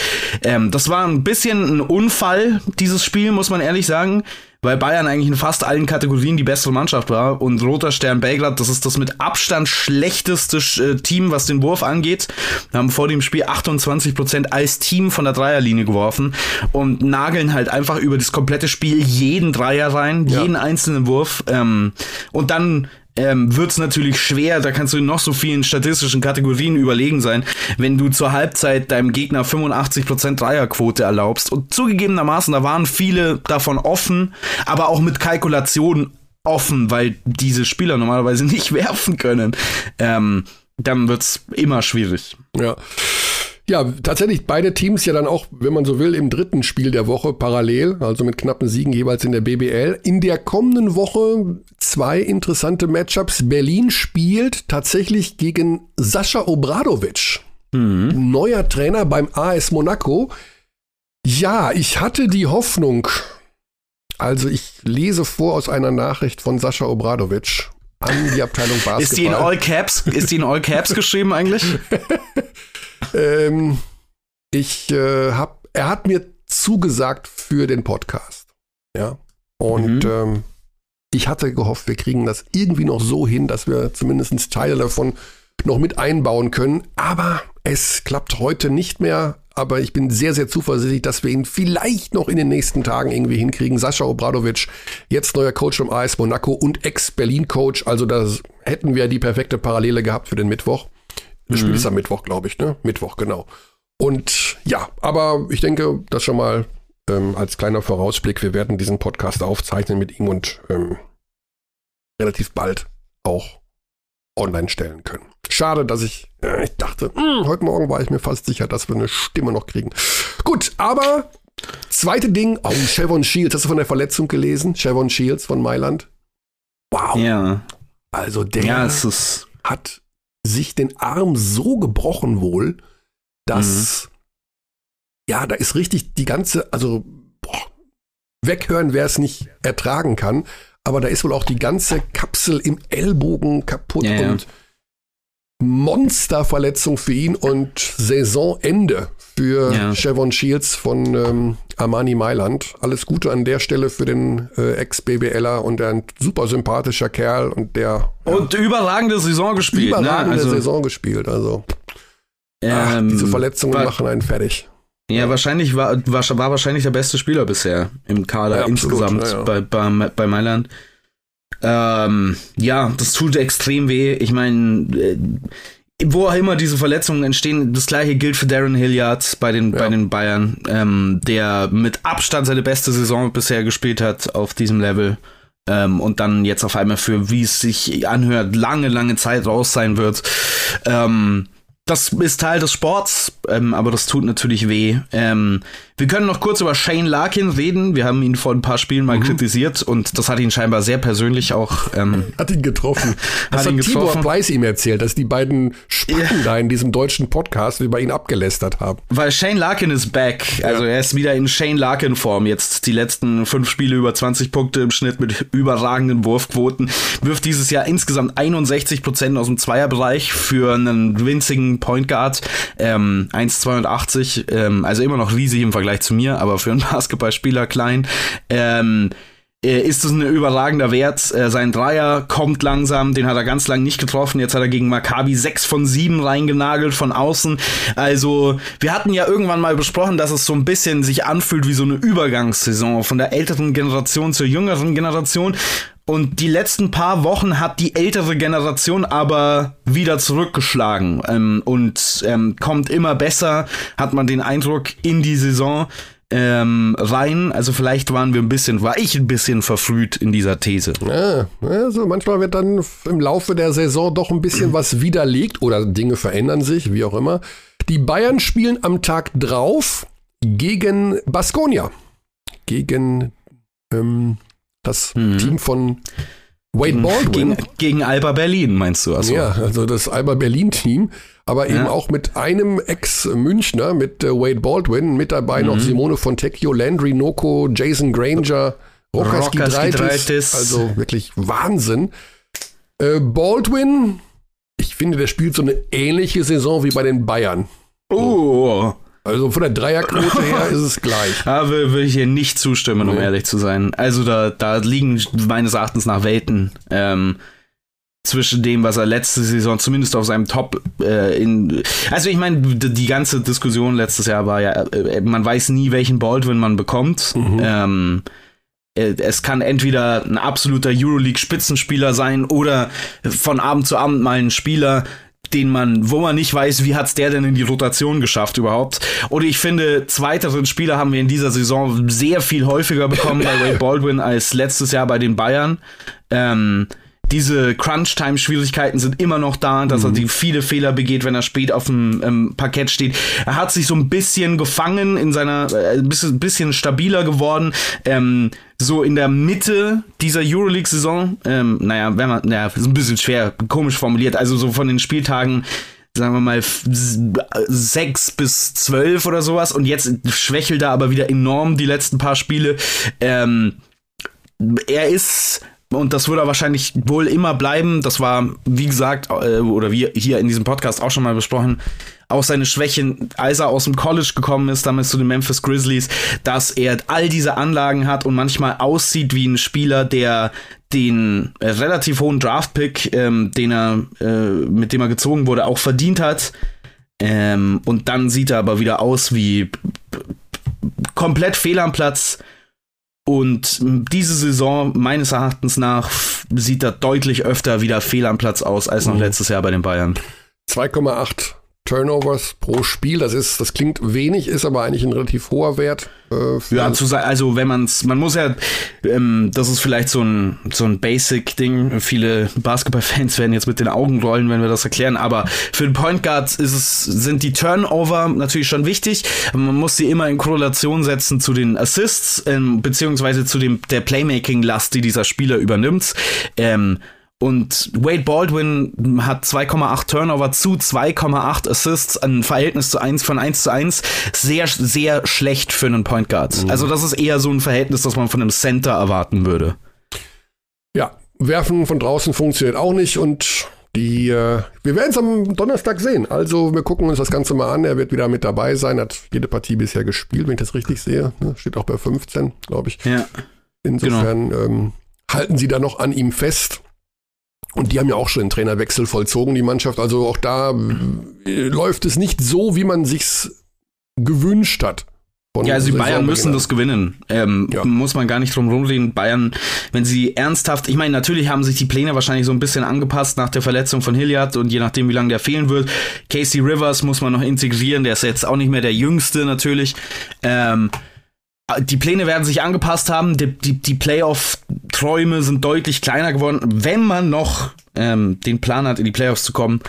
Ähm, das war ein bisschen ein Unfall, dieses Spiel, muss man ehrlich sagen weil Bayern eigentlich in fast allen Kategorien die bessere Mannschaft war und Roter Stern Belgrad, das ist das mit Abstand schlechteste äh, Team, was den Wurf angeht. Wir haben vor dem Spiel 28 Prozent als Team von der Dreierlinie geworfen und nageln halt einfach über das komplette Spiel jeden Dreier rein, ja. jeden einzelnen Wurf ähm, und dann ähm, wird es natürlich schwer, da kannst du noch so vielen statistischen Kategorien überlegen sein, wenn du zur Halbzeit deinem Gegner 85% Dreierquote erlaubst. Und zugegebenermaßen, da waren viele davon offen, aber auch mit Kalkulation offen, weil diese Spieler normalerweise [laughs] nicht werfen können. Ähm, dann wird's immer schwierig. Ja. Ja, tatsächlich beide Teams ja dann auch, wenn man so will, im dritten Spiel der Woche parallel, also mit knappen Siegen jeweils in der BBL. In der kommenden Woche zwei interessante Matchups. Berlin spielt tatsächlich gegen Sascha Obradovic, mhm. neuer Trainer beim AS Monaco. Ja, ich hatte die Hoffnung, also ich lese vor aus einer Nachricht von Sascha Obradovic an die Abteilung Basketball. [laughs] Ist die in All Caps? Ist die in All Caps [laughs] geschrieben eigentlich? [laughs] ähm, ich äh, hab, er hat mir zugesagt für den Podcast. Ja. Und mhm. ähm, ich hatte gehofft, wir kriegen das irgendwie noch so hin, dass wir zumindest Teile davon noch mit einbauen können. Aber es klappt heute nicht mehr. Aber ich bin sehr, sehr zuversichtlich, dass wir ihn vielleicht noch in den nächsten Tagen irgendwie hinkriegen. Sascha Obradovic, jetzt neuer Coach im AS Monaco und Ex-Berlin-Coach. Also da hätten wir die perfekte Parallele gehabt für den Mittwoch. Das mhm. Spiel ist am Mittwoch, glaube ich, ne? Mittwoch, genau. Und ja, aber ich denke, das schon mal ähm, als kleiner Vorausblick. Wir werden diesen Podcast aufzeichnen mit ihm und ähm, relativ bald auch online stellen können. Schade, dass ich, äh, ich dachte, mh, hm, heute Morgen war ich mir fast sicher, dass wir eine Stimme noch kriegen. Gut, aber zweite Ding, oh, Chevron Shields, hast du von der Verletzung gelesen? Chevron Shields von Mailand? Wow. Ja. Also der ja, hat sich den Arm so gebrochen wohl, dass mhm. ja, da ist richtig die ganze, also boah, weghören, wer es nicht ertragen kann aber da ist wohl auch die ganze Kapsel im Ellbogen kaputt ja, und Monsterverletzung für ihn und Saisonende für ja. Chevron Shields von ähm, Armani Mailand. Alles Gute an der Stelle für den äh, Ex-BBLer und ein super sympathischer Kerl und der. Und ja, überragende Saison gespielt. Ne? Überragende ne? also, Saison gespielt. Also ach, ähm, diese Verletzungen machen einen fertig. Ja, wahrscheinlich war, war, war wahrscheinlich der beste Spieler bisher im Kader ja, insgesamt ja, ja. Bei, bei, bei Mailand. Ähm, ja, das tut extrem weh. Ich meine, äh, wo auch immer diese Verletzungen entstehen, das gleiche gilt für Darren Hilliard bei den, bei den Bayern, ähm, der mit Abstand seine beste Saison bisher gespielt hat auf diesem Level. Ähm, und dann jetzt auf einmal für, wie es sich anhört, lange, lange Zeit raus sein wird. Ähm, das ist Teil des Sports, ähm, aber das tut natürlich weh. Ähm, wir können noch kurz über Shane Larkin reden. Wir haben ihn vor ein paar Spielen mal mhm. kritisiert und das hat ihn scheinbar sehr persönlich auch. Ähm, [laughs] hat ihn getroffen. [laughs] Das hat, hat Tibor Weiss ihm erzählt, dass die beiden Spacken ja. da in diesem deutschen Podcast über ihn abgelästert haben. Weil Shane Larkin ist back. Also ja. er ist wieder in Shane Larkin Form. Jetzt die letzten fünf Spiele über 20 Punkte im Schnitt mit überragenden Wurfquoten. Wirft dieses Jahr insgesamt 61 Prozent aus dem Zweierbereich für einen winzigen Point Guard. Ähm, 1,82. Ähm, also immer noch riesig im Vergleich zu mir, aber für einen [laughs] Basketballspieler klein. Ähm, äh, ist es ein überragender Wert. Äh, sein Dreier kommt langsam, den hat er ganz lang nicht getroffen. Jetzt hat er gegen Maccabi 6 von 7 reingenagelt von außen. Also, wir hatten ja irgendwann mal besprochen, dass es so ein bisschen sich anfühlt wie so eine Übergangssaison von der älteren Generation zur jüngeren Generation. Und die letzten paar Wochen hat die ältere Generation aber wieder zurückgeschlagen ähm, und ähm, kommt immer besser, hat man den Eindruck, in die Saison ähm, rein. Also vielleicht waren wir ein bisschen, war ich ein bisschen verfrüht in dieser These. Ja, also manchmal wird dann im Laufe der Saison doch ein bisschen was widerlegt oder Dinge verändern sich, wie auch immer. Die Bayern spielen am Tag drauf gegen Baskonia. Gegen ähm, das mhm. Team von Wade Baldwin. Gegen, gegen Alba Berlin, meinst du? Also. Ja, also das Alba Berlin-Team, aber eben ja. auch mit einem Ex-Münchner, mit äh, Wade Baldwin, mit dabei mhm. noch Simone Fontecchio, Landry Noko, Jason Granger, Rokas Gidreitis. Also wirklich Wahnsinn. Äh, Baldwin, ich finde, der spielt so eine ähnliche Saison wie bei den Bayern. Oh. Also von der Dreierquote her [laughs] ist es gleich. Da würde ich hier nicht zustimmen, um nee. ehrlich zu sein. Also da, da liegen meines Erachtens nach Welten ähm, zwischen dem, was er letzte Saison zumindest auf seinem Top äh, in. Also ich meine, die ganze Diskussion letztes Jahr war ja, äh, man weiß nie, welchen Baldwin man bekommt. Mhm. Ähm, äh, es kann entweder ein absoluter Euroleague-Spitzenspieler sein oder von Abend zu Abend mal ein Spieler, den man, wo man nicht weiß, wie hat's der denn in die Rotation geschafft überhaupt. Oder ich finde, zweiteren Spieler haben wir in dieser Saison sehr viel häufiger bekommen bei Wade Baldwin als letztes Jahr bei den Bayern. Ähm, diese Crunch-Time-Schwierigkeiten sind immer noch da, dass mhm. er die viele Fehler begeht, wenn er spät auf dem ähm, Parkett steht. Er hat sich so ein bisschen gefangen in seiner, äh, ein bisschen, bisschen stabiler geworden. Ähm, so in der Mitte dieser Euroleague-Saison, ähm, naja, wenn man, naja, ist ein bisschen schwer, komisch formuliert, also so von den Spieltagen sagen wir mal, sechs bis zwölf oder sowas. Und jetzt schwächelt er aber wieder enorm die letzten paar Spiele. Ähm, er ist und das würde wahrscheinlich wohl immer bleiben. Das war, wie gesagt, äh, oder wie hier in diesem Podcast auch schon mal besprochen, auch seine Schwächen, als er aus dem College gekommen ist, damals zu den Memphis Grizzlies, dass er all diese Anlagen hat und manchmal aussieht wie ein Spieler, der den relativ hohen Draftpick, ähm, den er, äh, mit dem er gezogen wurde, auch verdient hat. Ähm, und dann sieht er aber wieder aus wie komplett fehl am Platz. Und diese Saison, meines Erachtens nach, sieht er deutlich öfter wieder fehl am Platz aus als noch mhm. letztes Jahr bei den Bayern. 2,8 Turnovers pro Spiel. Das ist, das klingt wenig, ist aber eigentlich ein relativ hoher Wert. Äh, ja, zu sein, also wenn man es, man muss ja, ähm, das ist vielleicht so ein so ein Basic-Ding. Viele Basketball-Fans werden jetzt mit den Augen rollen, wenn wir das erklären. Aber für den Point Guard ist es, sind die Turnover natürlich schon wichtig. Man muss sie immer in Korrelation setzen zu den Assists ähm, beziehungsweise zu dem der Playmaking-Last, die dieser Spieler übernimmt. Ähm, und Wade Baldwin hat 2,8 Turnover zu 2,8 Assists, ein Verhältnis zu 1 von 1 zu 1. Sehr, sehr schlecht für einen Point Guard. Mhm. Also das ist eher so ein Verhältnis, das man von einem Center erwarten würde. Ja, werfen von draußen funktioniert auch nicht und die, äh, wir werden es am Donnerstag sehen. Also wir gucken uns das Ganze mal an. Er wird wieder mit dabei sein, hat jede Partie bisher gespielt, wenn ich das richtig sehe. Ne, steht auch bei 15, glaube ich. Ja. Insofern genau. ähm, halten sie da noch an ihm fest. Und die haben ja auch schon den Trainerwechsel vollzogen, die Mannschaft. Also auch da äh, läuft es nicht so, wie man sich's gewünscht hat. Ja, also die Bayern müssen das gewinnen. Ähm, ja. Muss man gar nicht drum rumreden. Bayern, wenn sie ernsthaft, ich meine, natürlich haben sich die Pläne wahrscheinlich so ein bisschen angepasst nach der Verletzung von Hilliard und je nachdem, wie lange der fehlen wird. Casey Rivers muss man noch integrieren, der ist jetzt auch nicht mehr der Jüngste natürlich. Ähm, die Pläne werden sich angepasst haben, die, die, die Playoff-Träume sind deutlich kleiner geworden. Wenn man noch ähm, den Plan hat, in die Playoffs zu kommen,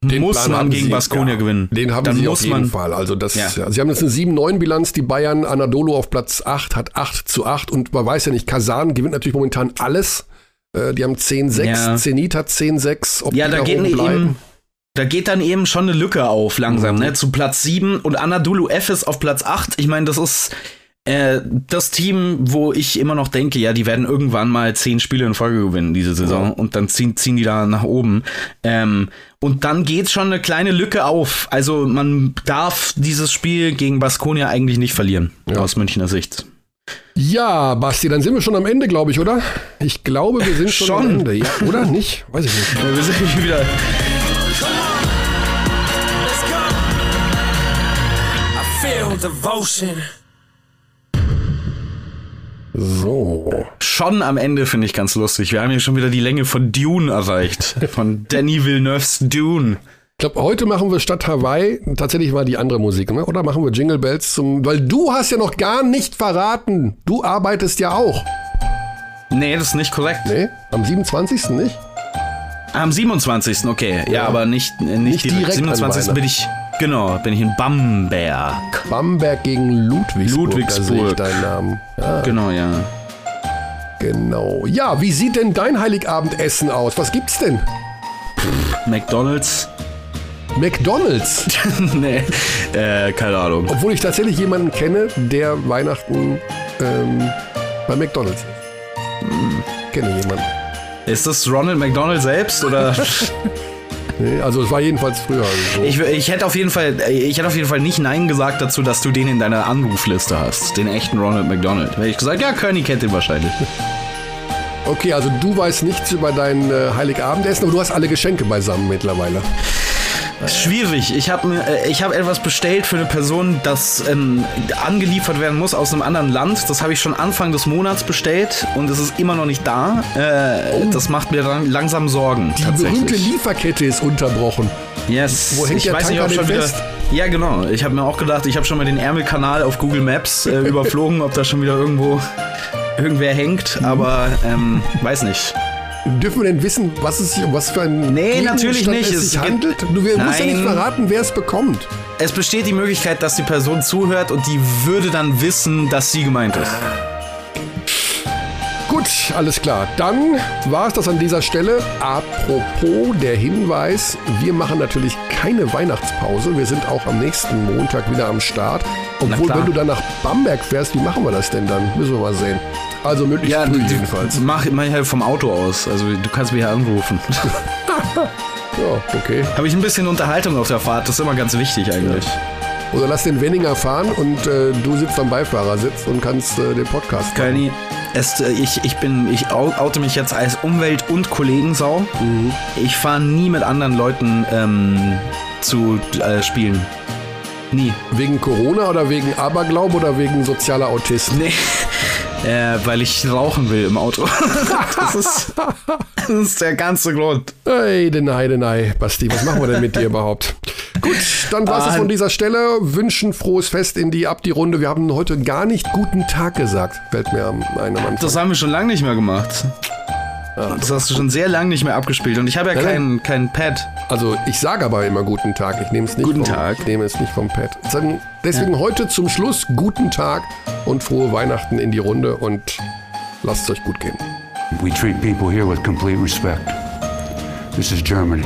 den muss Plan man gegen Baskonia ja, gewinnen. Den haben Dann sie auf jeden Fall. Also das, ja. Ja, sie haben jetzt eine 7-9-Bilanz, die Bayern, Anadolu auf Platz 8 hat 8 zu 8 und man weiß ja nicht, Kasan gewinnt natürlich momentan alles. Äh, die haben 10-6, ja. Zenit hat 10-6. Ja, da geht eben, da geht dann eben schon eine Lücke auf langsam, mhm. ne? Zu Platz 7 und Anadolu F ist auf Platz 8. Ich meine, das ist äh, das Team, wo ich immer noch denke, ja, die werden irgendwann mal zehn Spiele in Folge gewinnen diese Saison und dann ziehen, ziehen die da nach oben. Ähm, und dann geht schon eine kleine Lücke auf. Also man darf dieses Spiel gegen Baskonia eigentlich nicht verlieren, ja. aus Münchner Sicht. Ja, Basti, dann sind wir schon am Ende, glaube ich, oder? Ich glaube, wir sind schon, schon. am Ende. Ja, oder nicht? Weiß ich nicht. Wir sind hier wieder. Devotion. So. Schon am Ende finde ich ganz lustig. Wir haben hier schon wieder die Länge von Dune erreicht. [laughs] Von Danny Villeneuve's Dune. Ich glaube, heute machen wir statt Hawaii tatsächlich mal die andere Musik, ne? Oder machen wir Jingle Bells zum. Weil du hast ja noch gar nicht verraten. Du arbeitest ja auch. Nee, das ist nicht korrekt. Nee, am 27. nicht? Am 27. okay. Ja, ja aber nicht, nicht, nicht direkt. Am 27. bin ich Genau, bin ich in Bamberg. Bamberg gegen Ludwigsburg. Ludwigsburg. Da deinen Namen. Ja. Genau, ja. Genau. Ja, wie sieht denn dein Heiligabendessen aus? Was gibt's denn? McDonalds. McDonalds? [laughs] nee, äh, keine Ahnung. Obwohl ich tatsächlich jemanden kenne, der Weihnachten ähm, bei McDonalds ist. Hm. Kenne jemanden. Ist das Ronald McDonald selbst oder? [laughs] Nee, also es war jedenfalls früher. So. Ich, ich, hätte auf jeden Fall, ich hätte auf jeden Fall nicht Nein gesagt dazu, dass du den in deiner Anrufliste hast. Den echten Ronald McDonald. Hätte ich gesagt, ja, Kearney kennt den wahrscheinlich. Okay, also du weißt nichts über dein äh, Heiligabendessen, aber du hast alle Geschenke beisammen mittlerweile. Schwierig. Ich habe äh, ich hab etwas bestellt für eine Person, das ähm, angeliefert werden muss aus einem anderen Land. Das habe ich schon Anfang des Monats bestellt und es ist immer noch nicht da. Äh, oh. Das macht mir langsam Sorgen. Die berühmte Lieferkette ist unterbrochen. Yes. Wo hängt ich der weiß Tanker nicht, ob schon fest? wieder. Ja, genau. Ich habe mir auch gedacht, ich habe schon mal den Ärmelkanal auf Google Maps äh, [laughs] überflogen, ob da schon wieder irgendwo irgendwer hängt, aber ähm, weiß nicht. Dürfen wir denn wissen, was es sich um was für ein Nee, natürlich nicht. es sich handelt? Du wir musst ja nicht verraten, wer es bekommt. Es besteht die Möglichkeit, dass die Person zuhört und die würde dann wissen, dass sie gemeint ist. Gut, alles klar. Dann war es das an dieser Stelle. Apropos der Hinweis, wir machen natürlich keine Weihnachtspause. Wir sind auch am nächsten Montag wieder am Start. Obwohl, wenn du dann nach Bamberg fährst, wie machen wir das denn dann? Müssen wir mal sehen. Also möglichst Ja, früh jedenfalls. Mach, mach ich halt vom Auto aus. Also du kannst mich hier anrufen. [laughs] Ja, okay. Habe ich ein bisschen Unterhaltung auf der Fahrt. Das ist immer ganz wichtig eigentlich. Oder lass den Wenninger fahren und äh, du sitzt am Beifahrersitz und kannst äh, den Podcast machen. Keini, es, äh, ich, ich bin, ich oute mich jetzt als Umwelt- und Kollegensau. Ich fahre nie mit anderen Leuten ähm, zu äh, spielen. Nie. Wegen Corona oder wegen Aberglaube oder wegen sozialer Autismus? Nee. Äh, weil ich rauchen will im Auto. [laughs] das, ist, das ist der ganze Grund. Hey, denei, denei. Basti, was machen wir denn mit dir überhaupt? Gut, dann war es Ah, von dieser Stelle. Wünschen frohes Fest in die ab die Runde. Wir haben heute gar nicht guten Tag gesagt. Fällt mir am einem Anfang. Das haben wir schon lange nicht mehr gemacht. Das hast du schon sehr lange nicht mehr abgespielt. Und ich habe ja Nein, kein, kein Pad. Also ich sage aber immer guten Tag. Ich nehme es nicht Guten vom, Tag. Ich nehme es nicht vom Pad. Dann- Deswegen heute zum Schluss guten Tag und frohe Weihnachten in die Runde und lasst es euch gut gehen. We treat people here with complete respect. This is Germany.